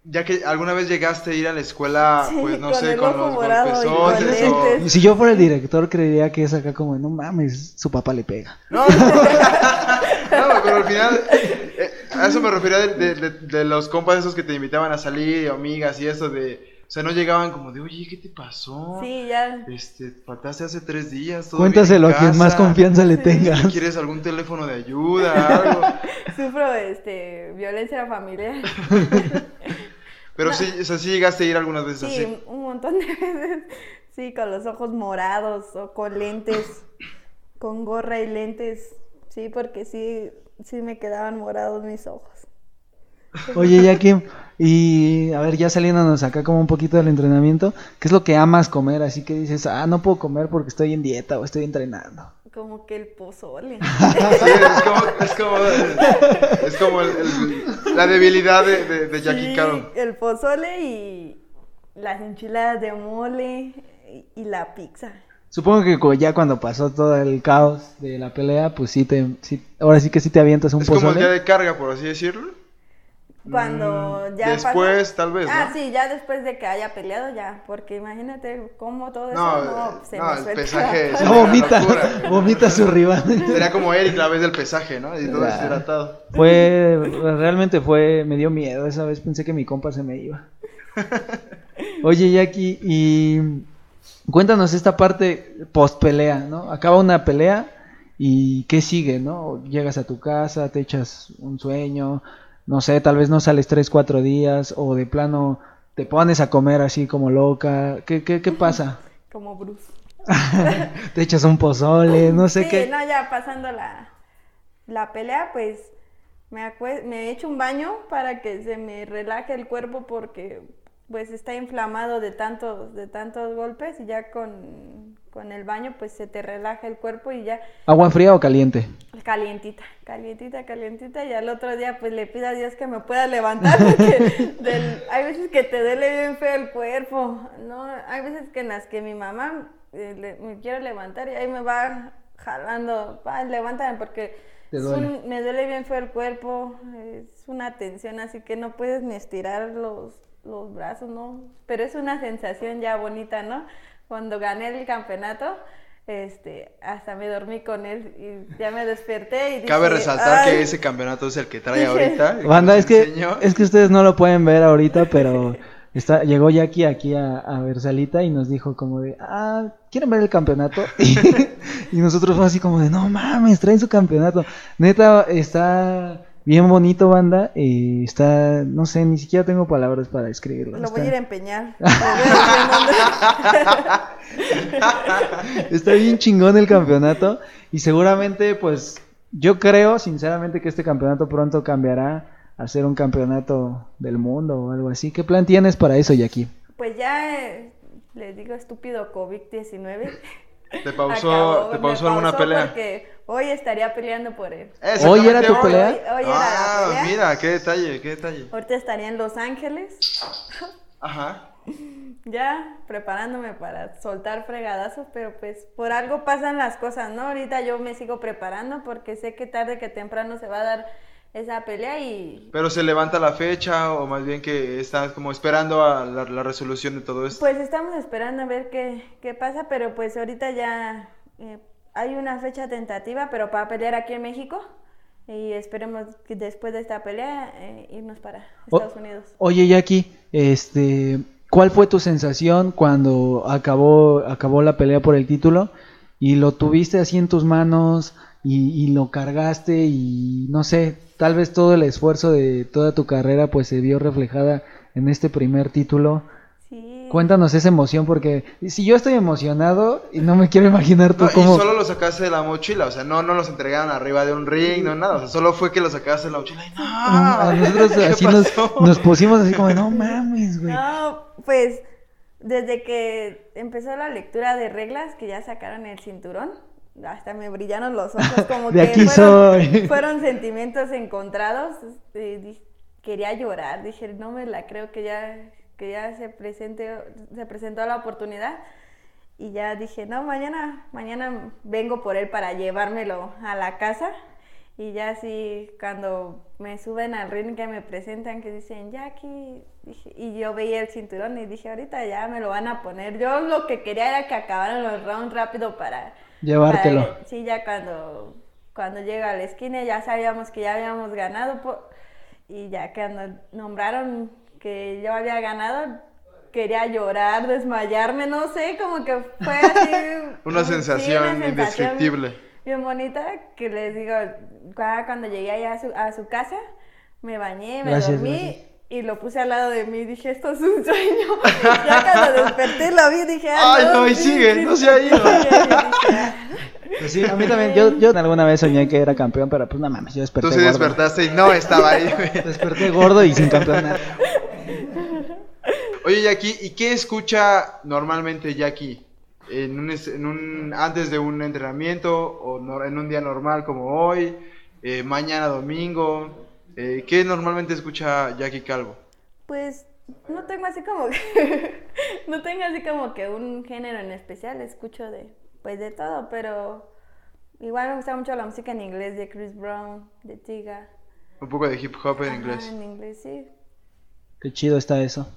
ya que alguna vez llegaste a ir a la escuela, Sí, pues no con sé, el con los golpezotes o... Si yo fuera el director, creería que es acá como, no mames, su papá le pega. No, (laughs) no, no, pero al final, eh, a eso me refería de, de- de- de los compas esos que te invitaban a salir, amigas y eso de... O sea, no llegaban como de, oye, ¿qué te pasó? Sí, ya. Este, faltaste hace tres días. todo Cuéntaselo bien a en quien más confianza le tengas. ¿Quieres algún teléfono de ayuda? Algo. (laughs) Sufro este, violencia familiar. (laughs) Pero sí, o sea, sí llegaste a ir algunas veces Sí, así. un montón de (laughs) veces. Sí, con los ojos morados o con lentes, (coughs) con gorra y lentes. Sí, porque sí, sí me quedaban morados mis ojos. Oye, Jackie, y a ver, ya saliéndonos acá como un poquito del entrenamiento, ¿qué es lo que amas comer? Así que dices, ah, no puedo comer porque estoy en dieta o estoy entrenando. Como que el pozole. (laughs) Sí, es como, es como, es como el- el- la debilidad de, de, de Jackie Sí, Caro. el pozole y las enchiladas de mole y, y la pizza. Supongo que ya cuando pasó todo el caos de la pelea, pues sí te, sí- ahora sí que sí te avientas un Es como el día pozole. de carga, por así decirlo. Cuando Mm, ya después, pasó- tal vez, Ah, ¿no? sí, ya después de que haya peleado ya, porque imagínate cómo todo eso No, no, se no, el pesaje (laughs) No, vomita, locura. (laughs) vomita a su rival. Sería como Eric la vez del pesaje, ¿no? Y todo deshidratado. Fue, realmente fue, me dio miedo, esa vez pensé que mi compa se me iba. (laughs) Oye, Jackie, y cuéntanos esta parte post pelea, ¿no? Acaba una pelea y ¿qué sigue, no? Llegas a tu casa, te echas un sueño, no sé, tal vez no sales tres, cuatro días o de plano te pones a comer así como loca. ¿Qué, qué, qué pasa? (laughs) Como Bruce. (laughs) te echas un pozole, no sé sí, qué. no, ya pasando la, la pelea, pues me, me echo un baño para que se me relaje el cuerpo porque pues está inflamado de tantos, de tantos golpes y ya con, con el baño pues se te relaja el cuerpo y ya ¿Agua fría o caliente? calientita, calientita, calientita y al otro día pues le pido a Dios que me pueda levantar porque (laughs) del- hay veces que te duele bien feo el cuerpo, ¿no? Hay veces que en las que mi mamá eh, le- me quiero levantar y ahí me va jalando, levántame porque duele. un- me duele bien feo el cuerpo, es una tensión así que no puedes ni estirar los, los brazos, ¿no? Pero es una sensación ya bonita, ¿no? Cuando gané el campeonato, este, hasta me dormí con él y ya me desperté y dije, Cabe resaltar "Ay". que ese campeonato es el que trae (laughs) Dije- ahorita. Banda, es que, enseñó. es que ustedes no lo pueden ver ahorita, (laughs) pero está, llegó Jackie aquí a, a Versalita y nos dijo como de, ah, ¿quieren ver el campeonato? (laughs) Y, y nosotros fue así como de, no mames, traen su campeonato. Neta, está bien bonito, banda. y está, no sé, ni siquiera tengo palabras para describirlo. Lo está, (laughs) voy a ir a empeñar. (laughs) Está bien chingón el campeonato. Y seguramente, pues, yo creo, sinceramente, que este campeonato pronto cambiará a ser un campeonato del mundo o algo así. ¿Qué plan tienes para eso, Jackie? Pues ya eh, les digo estúpido COVID-19. ¿Te pausó, Acabó, ¿te pausó alguna pausó pelea? Porque hoy estaría peleando por él. ¿Hoy era tu hoy. pelea? Hoy, hoy era la Ah, pelea. mira, qué detalle, qué detalle. Ahorita estaría en Los Ángeles, (laughs) Ajá. ya preparándome para soltar fregadazos, pero pues por algo pasan las cosas, ¿no? Ahorita yo me sigo preparando porque sé que tarde que temprano se va a dar esa pelea y Pero se levanta la fecha o más bien que estás como esperando a la, la resolución de todo esto. Pues estamos esperando a ver qué, qué pasa, pero pues ahorita ya eh, hay una fecha tentativa, pero para pelear aquí en México. Y esperemos que después de esta pelea eh, irnos para O- Estados Unidos. Oye, Jackie, este, ¿cuál fue tu sensación cuando acabó, acabó la pelea por el título y lo tuviste así en tus manos y, y lo cargaste y no sé, tal vez todo el esfuerzo de toda tu carrera pues se vio reflejada en este primer título? Sí. Cuéntanos esa emoción porque si yo estoy emocionado y no me quiero imaginar tú No, y cómo... solo lo sacaste de la mochila, o sea, no, no los entregaron arriba de un ring, no nada, o sea, solo fue que lo sacaste de la mochila y no. A nosotros (laughs) ¿qué así nos, pasó? nos pusimos así como, no mames, güey. No, pues desde que empezó la lectura de reglas, que ya sacaron el cinturón, hasta me brillaron los ojos, (laughs) como De que aquí fueron, soy. (laughs) fueron sentimientos encontrados. este, quería llorar, dije, no me la creo que ya, que ya se presente, se presentó la oportunidad. Y ya dije, no, mañana, mañana vengo por él para llevármelo a la casa. Y ya así, cuando me suben al ring que me presentan, que dicen, Jackie, dije, y yo veía el cinturón y dije, ahorita ya me lo van a poner. Yo lo que quería era que acabaran los rounds rápido para... Llevártelo. para- sí, ya cuando, cuando llega a la esquina ya sabíamos que ya habíamos ganado. po- y ya cuando nombraron que yo había ganado, quería llorar, desmayarme, no sé, como que fue así. (laughs) Una sí, sensación una sensación indescriptible. Bien bonita, que les digo, cua- cuando llegué allá a su, a su casa, me bañé, me Gracias, dormí gracias. Y lo puse al lado de mí. Dije, esto es un sueño. ya cuando desperté lo vi, dije, Ay, no, y sigue, sí, no se ha ido. ah. Pues sí, a mí también, yo, yo alguna vez soñé que era campeón, pero pues no mames, yo desperté Tú sí gordo. despertaste y no estaba ahí. (laughs) Desperté gordo y sin campeonato. Oye, Jackie, ¿y qué escucha normalmente Jackie? En un, es- en un, antes de un entrenamiento o no- en un día normal como hoy, eh, mañana domingo. Eh, ¿Qué normalmente escucha Jackie Calvo? Pues no tengo así como que, (laughs) no tengo así como que un género en especial, escucho de pues de todo, pero igual me gusta mucho la música en inglés de Chris Brown, de Tiga. Un poco de hip hop en Ajá, inglés. En inglés, sí. Qué chido está eso.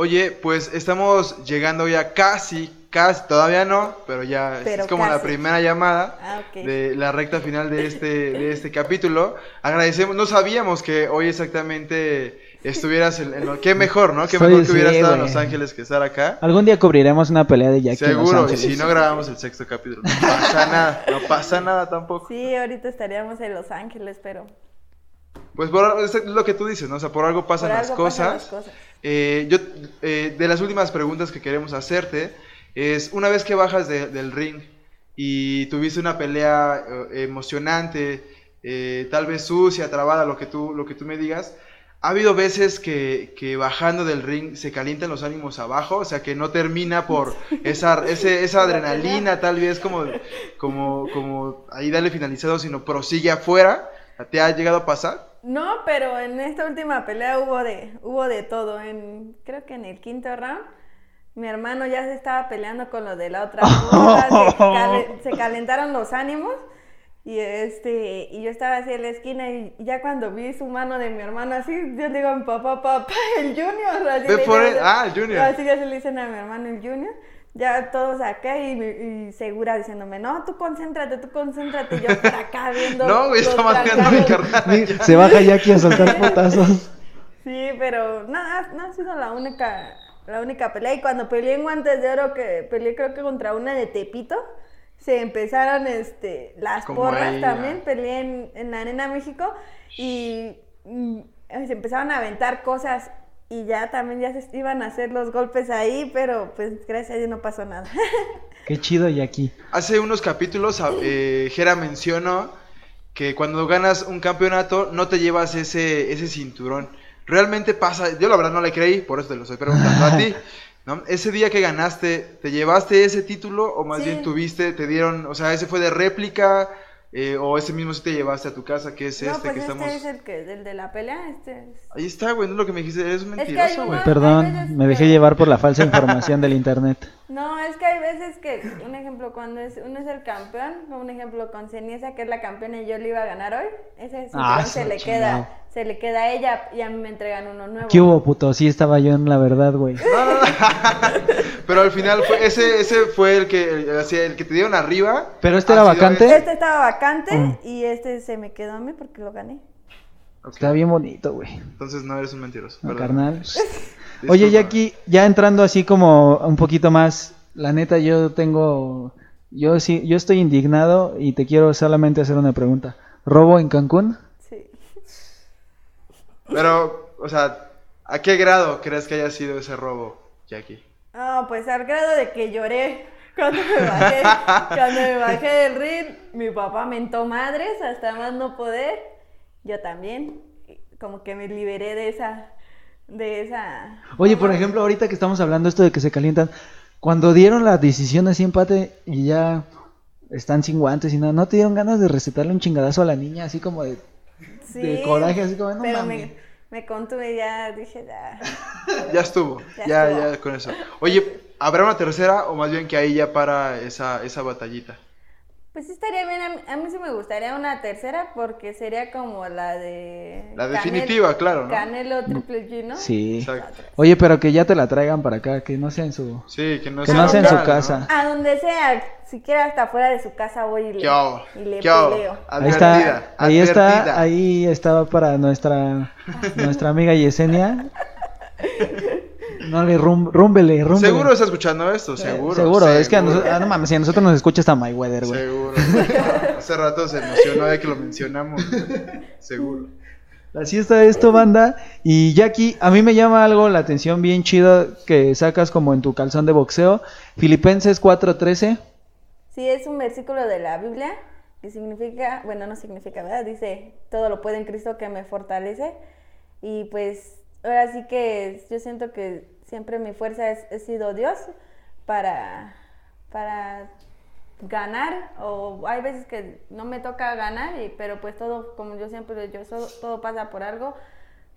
Oye, pues estamos llegando ya casi, casi, todavía no, pero ya es- Pero es como la primera llamada Ah, de la recta final de este, de este (laughs) capítulo. Agradecemos, no sabíamos que hoy exactamente estuvieras en, en lo... Qué mejor, ¿no? Qué Soy- mejor que hubieras sí, estado en. Los Ángeles que estar acá. Algún día cubriremos una pelea de Jackie Seguro, y si no grabamos el sexto capítulo, no pasa nada, no pasa nada tampoco. Sí, ahorita estaríamos en Los Ángeles, pero Pues por, es lo que tú dices, ¿no? O sea, por algo pasan, por las, algo cosas. pasan las cosas. Eh, yo, eh, de las últimas preguntas que queremos hacerte es, una vez que bajas de- del ring y tuviste una pelea eh, emocionante, eh, tal vez sucia, trabada, lo que tú, lo que tú me digas. Ha habido veces que, que, bajando del ring se calientan los ánimos abajo, o sea que no termina por (laughs) esa, ese, esa adrenalina, tal vez como, como, como ahí dale finalizado, sino prosigue afuera. ¿Te ha llegado a pasar? No, pero en esta última pelea hubo de, hubo de todo. En, creo que en el quinto round, mi hermano ya se estaba peleando con lo de la otra. se, (laughs) se calentaron los ánimos y este, y yo estaba así en la esquina y ya cuando vi su mano de mi hermano así, yo digo papá, papá, (laughs) el Junior. Así ah, el Junior. Así ya se le dicen a mi hermano el Junior. Ya todos acá y, y, segura diciéndome, no, tú concéntrate, tú concéntrate. Y yo por acá (laughs) viendo. no, güey, está marcando mi carnal. Se baja ya aquí a soltar potazos. Sí, pero no, no ha sido la única, la única pelea. Y cuando peleé en guantes de oro, que peleé creo que contra una de Tepito se empezaron este, las porras también, peleé en, en, la Arena México y, mm, se empezaron a aventar cosas y ya también ya se iban a hacer los golpes ahí, pero pues gracias a Dios no pasó nada. (laughs) Qué chido y aquí. Hace unos capítulos eh, Jera mencionó que cuando ganas un campeonato no te llevas ese, ese cinturón. Realmente pasa, yo la verdad no le creí, por eso te lo estoy preguntando a ti. (laughs) ¿no? Ese día que ganaste, ¿te llevaste ese título o más bien tuviste, te dieron, o sea, ese fue de réplica eh, o ese mismo sí te llevaste a tu casa, que es no, este pues que este estamos... es el, que, el de la pelea, este es... Ahí está, güey, no es lo que me dijiste, un mentiroso, güey. Perdón, me dejé llevar por la falsa información del internet. (laughs) No, es que hay veces que, un ejemplo, cuando es, uno es el campeón, un ejemplo con Ceniza, que es la campeona y yo le iba a ganar hoy, ese Ah, se le chingado. queda, se le queda a ella y a mí me entregan uno nuevo. ¿Qué hubo, puto? Sí estaba yo en la verdad, güey. (laughs) Pero al final fue, ese, ese fue el que, el, que te dieron arriba. ¿Pero este era vacante? ese. Este estaba vacante Mm. y este se me quedó a mí porque lo gané. Está bien bonito, güey. Entonces no eres un mentiroso. No, carnal. (laughs) Oye, Jackie, ya entrando así como un poquito más, la neta yo tengo, yo sí, yo estoy indignado y te quiero solamente hacer una pregunta. ¿Robo en Cancún? Pero, o sea, ¿a qué grado crees que haya sido ese robo, Jackie? Ah, pues al grado de que lloré cuando me bajé, (laughs) cuando me bajé del ring, mi papá mentó madres hasta más no poder. Yo también, como que me liberé de esa, de esa. Oye, por ejemplo, ahorita que estamos hablando esto de que se calientan, cuando dieron la decisión así empate y ya están sin guantes y nada, ¿no te dieron ganas de recetarle un chingadazo a la niña así como de, Sí, de coraje, así como, no pero mames? me, me contuve y ya dije, ya. (laughs) Ya estuvo, Ya ya, estuvo. ya con eso. Oye, ¿habrá una tercera o más bien que ahí ya para esa, esa batallita? Pues sí estaría bien, a mí, a mí sí me gustaría una tercera porque sería como la de... La definitiva, claro, ¿no? Canelo Triple G, ¿no? Sí. Exacto. Oye, pero que ya te la traigan para acá, que no sea en su... Sí, que no Que sea no sea en su casa. A donde sea, siquiera hasta fuera de su casa voy y le, ¿Qué habo? y le peleo. Ahí está, Advertida, ahí está, ahí estaba para nuestra nuestra amiga Yesenia. (laughs) No le rum, rúmbele, rúmbele. Seguro está escuchando esto, seguro. Seguro, es que a nosotros, ah, no mames, si a nosotros nos escucha hasta Mayweather, güey. Seguro. (laughs) Hace rato se emocionó de que lo mencionamos. Seguro. Así está esto, banda. Y Jackie, a mí me llama algo la atención bien chido que sacas como en tu calzón de boxeo. Filipenses 4:13. Sí, es un versículo de la Biblia que significa, bueno, no significa, ¿verdad? Dice, todo lo puede en Cristo que me fortalece. Y pues ahora sí que yo siento que siempre mi fuerza es, ha sido Dios para, para ganar o hay veces que no me toca ganar y, pero pues todo como yo siempre yo so- todo pasa por algo.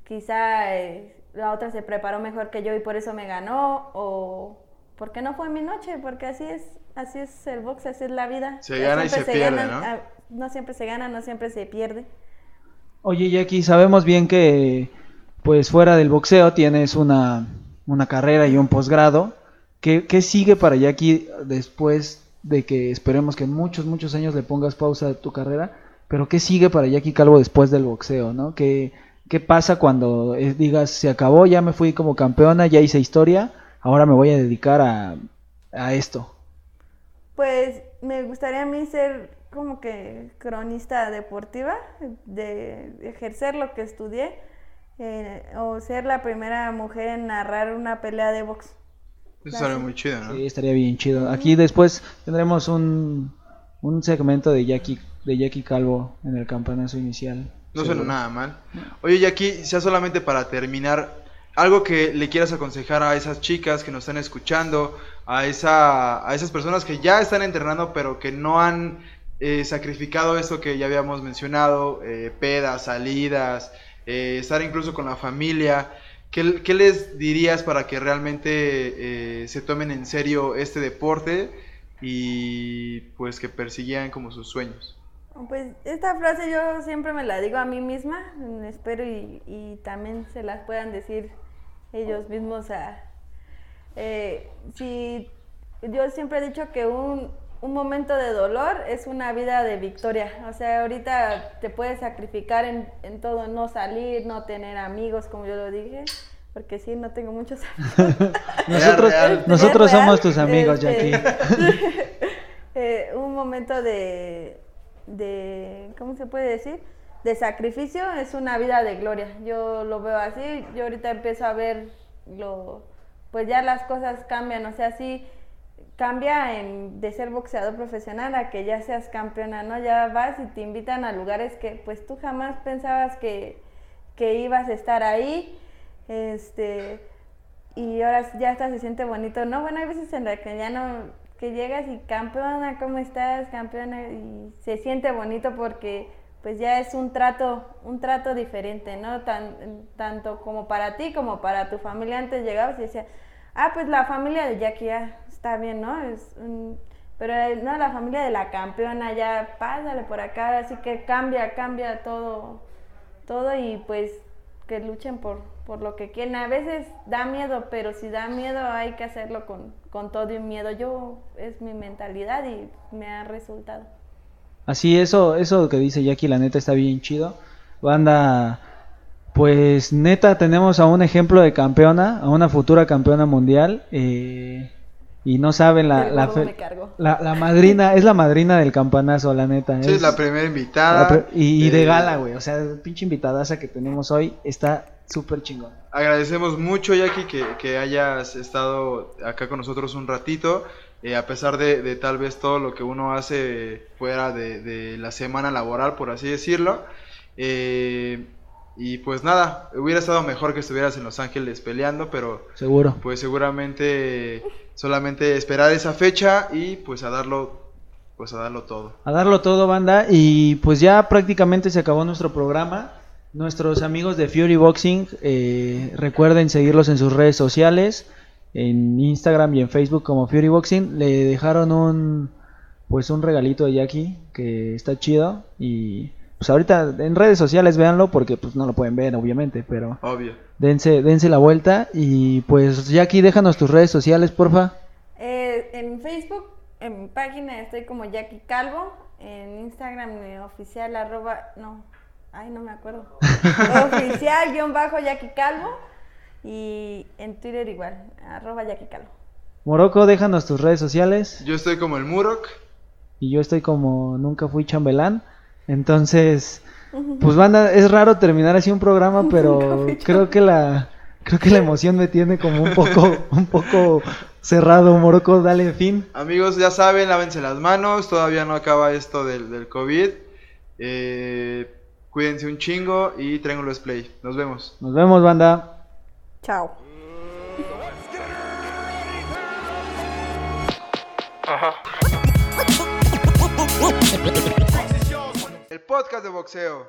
Quizá eh, la otra se preparó mejor que yo y por eso me ganó o porque no fue mi noche porque así es así es el box así es la vida. Se gana y siempre se pierde, gana, ¿no? ah, no siempre se gana no siempre se pierde. Oye, Jackie, sabemos bien que, pues fuera del boxeo tienes una, una carrera y un posgrado. ¿Qué, ¿Qué sigue para Jackie después de que esperemos que muchos, muchos años le pongas pausa a tu carrera? Pero ¿qué sigue para Jackie Calvo después del boxeo, no? ¿Qué, qué pasa cuando eh, digas, se acabó, ya me fui como campeona, ya hice historia, ahora me voy a dedicar a, a esto? Pues me gustaría a mí ser como que cronista deportiva, de ejercer lo que estudié, eh, o ser la primera mujer en narrar una pelea de box. Eso sería muy chido, ¿no? Sí, estaría bien chido. Aquí después tendremos un, un segmento de Jackie, de Jackie Calvo en el campanazo inicial. No Seguro. suena nada mal. Oye, Jackie, sea solamente para terminar, algo que le quieras aconsejar a esas chicas que nos están escuchando, a, esa, a esas personas que ya están entrenando pero que no han eh, sacrificado esto que ya habíamos mencionado, eh, pedas, salidas, eh, estar incluso con la familia. ¿Qué, qué les dirías para que realmente eh, se tomen en serio este deporte y pues que persiguieran como sus sueños? Pues esta frase yo siempre me la digo a mí misma, espero y, y también se las puedan decir ellos mismos a... eh, si yo siempre he dicho que un, un momento de dolor es una vida de victoria, o sea, ahorita te puedes sacrificar en, en todo, no salir, no tener amigos, como yo lo dije, porque sí, no tengo muchos (laughs) amigos. Nosotros, nosotros real, somos tus amigos, este, Jackie. (laughs) eh, un momento de, de, ¿cómo se puede decir? De sacrificio es una vida de gloria. Yo lo veo así. Yo ahorita empiezo a ver lo, pues ya las cosas cambian. O sea, sí cambia en, de ser boxeador profesional a que ya seas campeona, ¿no? Ya vas y te invitan a lugares que pues tú jamás pensabas que, que ibas a estar ahí. Este, y ahora ya hasta se siente bonito, ¿no? Bueno, hay veces en las que ya no, que llegas y campeona, ¿cómo estás? Campeona, y se siente bonito porque pues ya es un trato, un trato diferente, ¿no? Tan, tanto como para ti como para tu familia. Antes llegabas y decías, ah, pues la familia de Jackie está bien, ¿no? Es un- pero no, la familia de la campeona ya pásale por acá, así que cambia, cambia todo, todo y pues que luchen por, por lo que quieren. A veces da miedo, pero si da miedo hay que hacerlo con, con todo y miedo. Yo es mi mentalidad y me ha resultado. Así, eso, eso que dice Jackie, la neta está bien chido. Banda, pues neta, tenemos a un ejemplo de campeona, a una futura campeona mundial. eh, y no saben la, la, fe- la, la madrina, es la madrina del campanazo, la neta. Sí, es la primera invitada. la pre- y, y de gala, güey. O sea, pinche invitadaza que tenemos hoy está súper chingón. Agradecemos mucho, Jackie, que, que hayas estado acá con nosotros un ratito, eh, a pesar de, de tal vez todo lo que uno hace fuera de, de la semana laboral, por así decirlo. Eh, y pues nada, hubiera estado mejor que estuvieras en Los Ángeles peleando, pero Seguro. pues seguramente solamente esperar esa fecha y pues a darlo, pues a darlo todo. A darlo todo, banda. Y pues ya prácticamente se acabó nuestro programa. Nuestros amigos de Fury Boxing, eh, recuerden seguirlos en sus redes sociales, en Instagram y en Facebook como Fury Boxing. Le dejaron un, pues un regalito de Jackie que está chido. Y pues ahorita en redes sociales véanlo porque pues no lo pueden ver, obviamente, pero Obvio. dense, dense la vuelta. Y pues Jackie, déjanos tus redes sociales, porfa. Eh, en Facebook, en mi página estoy como Jackie Calvo. En Instagram eh, oficial arroba, no, ay no me acuerdo. (laughs) oficial guion bajo Jackie Calvo. Y en Twitter igual, arroba Jackie Calvo. Morocco, déjanos tus redes sociales. Yo estoy como el Murok. y yo estoy como nunca fui chambelán. Entonces, pues banda, es raro terminar así un programa, pero creo que la creo que la emoción me tiene como un poco (laughs) un poco cerrado, Morocco, dale fin. Amigos, ya saben, lávense las manos, todavía no acaba esto del, del COVID. Eh, cuídense un chingo y Triángulo Play. Nos vemos. Nos vemos, banda. Chao. El (laughs) podcast de boxeo.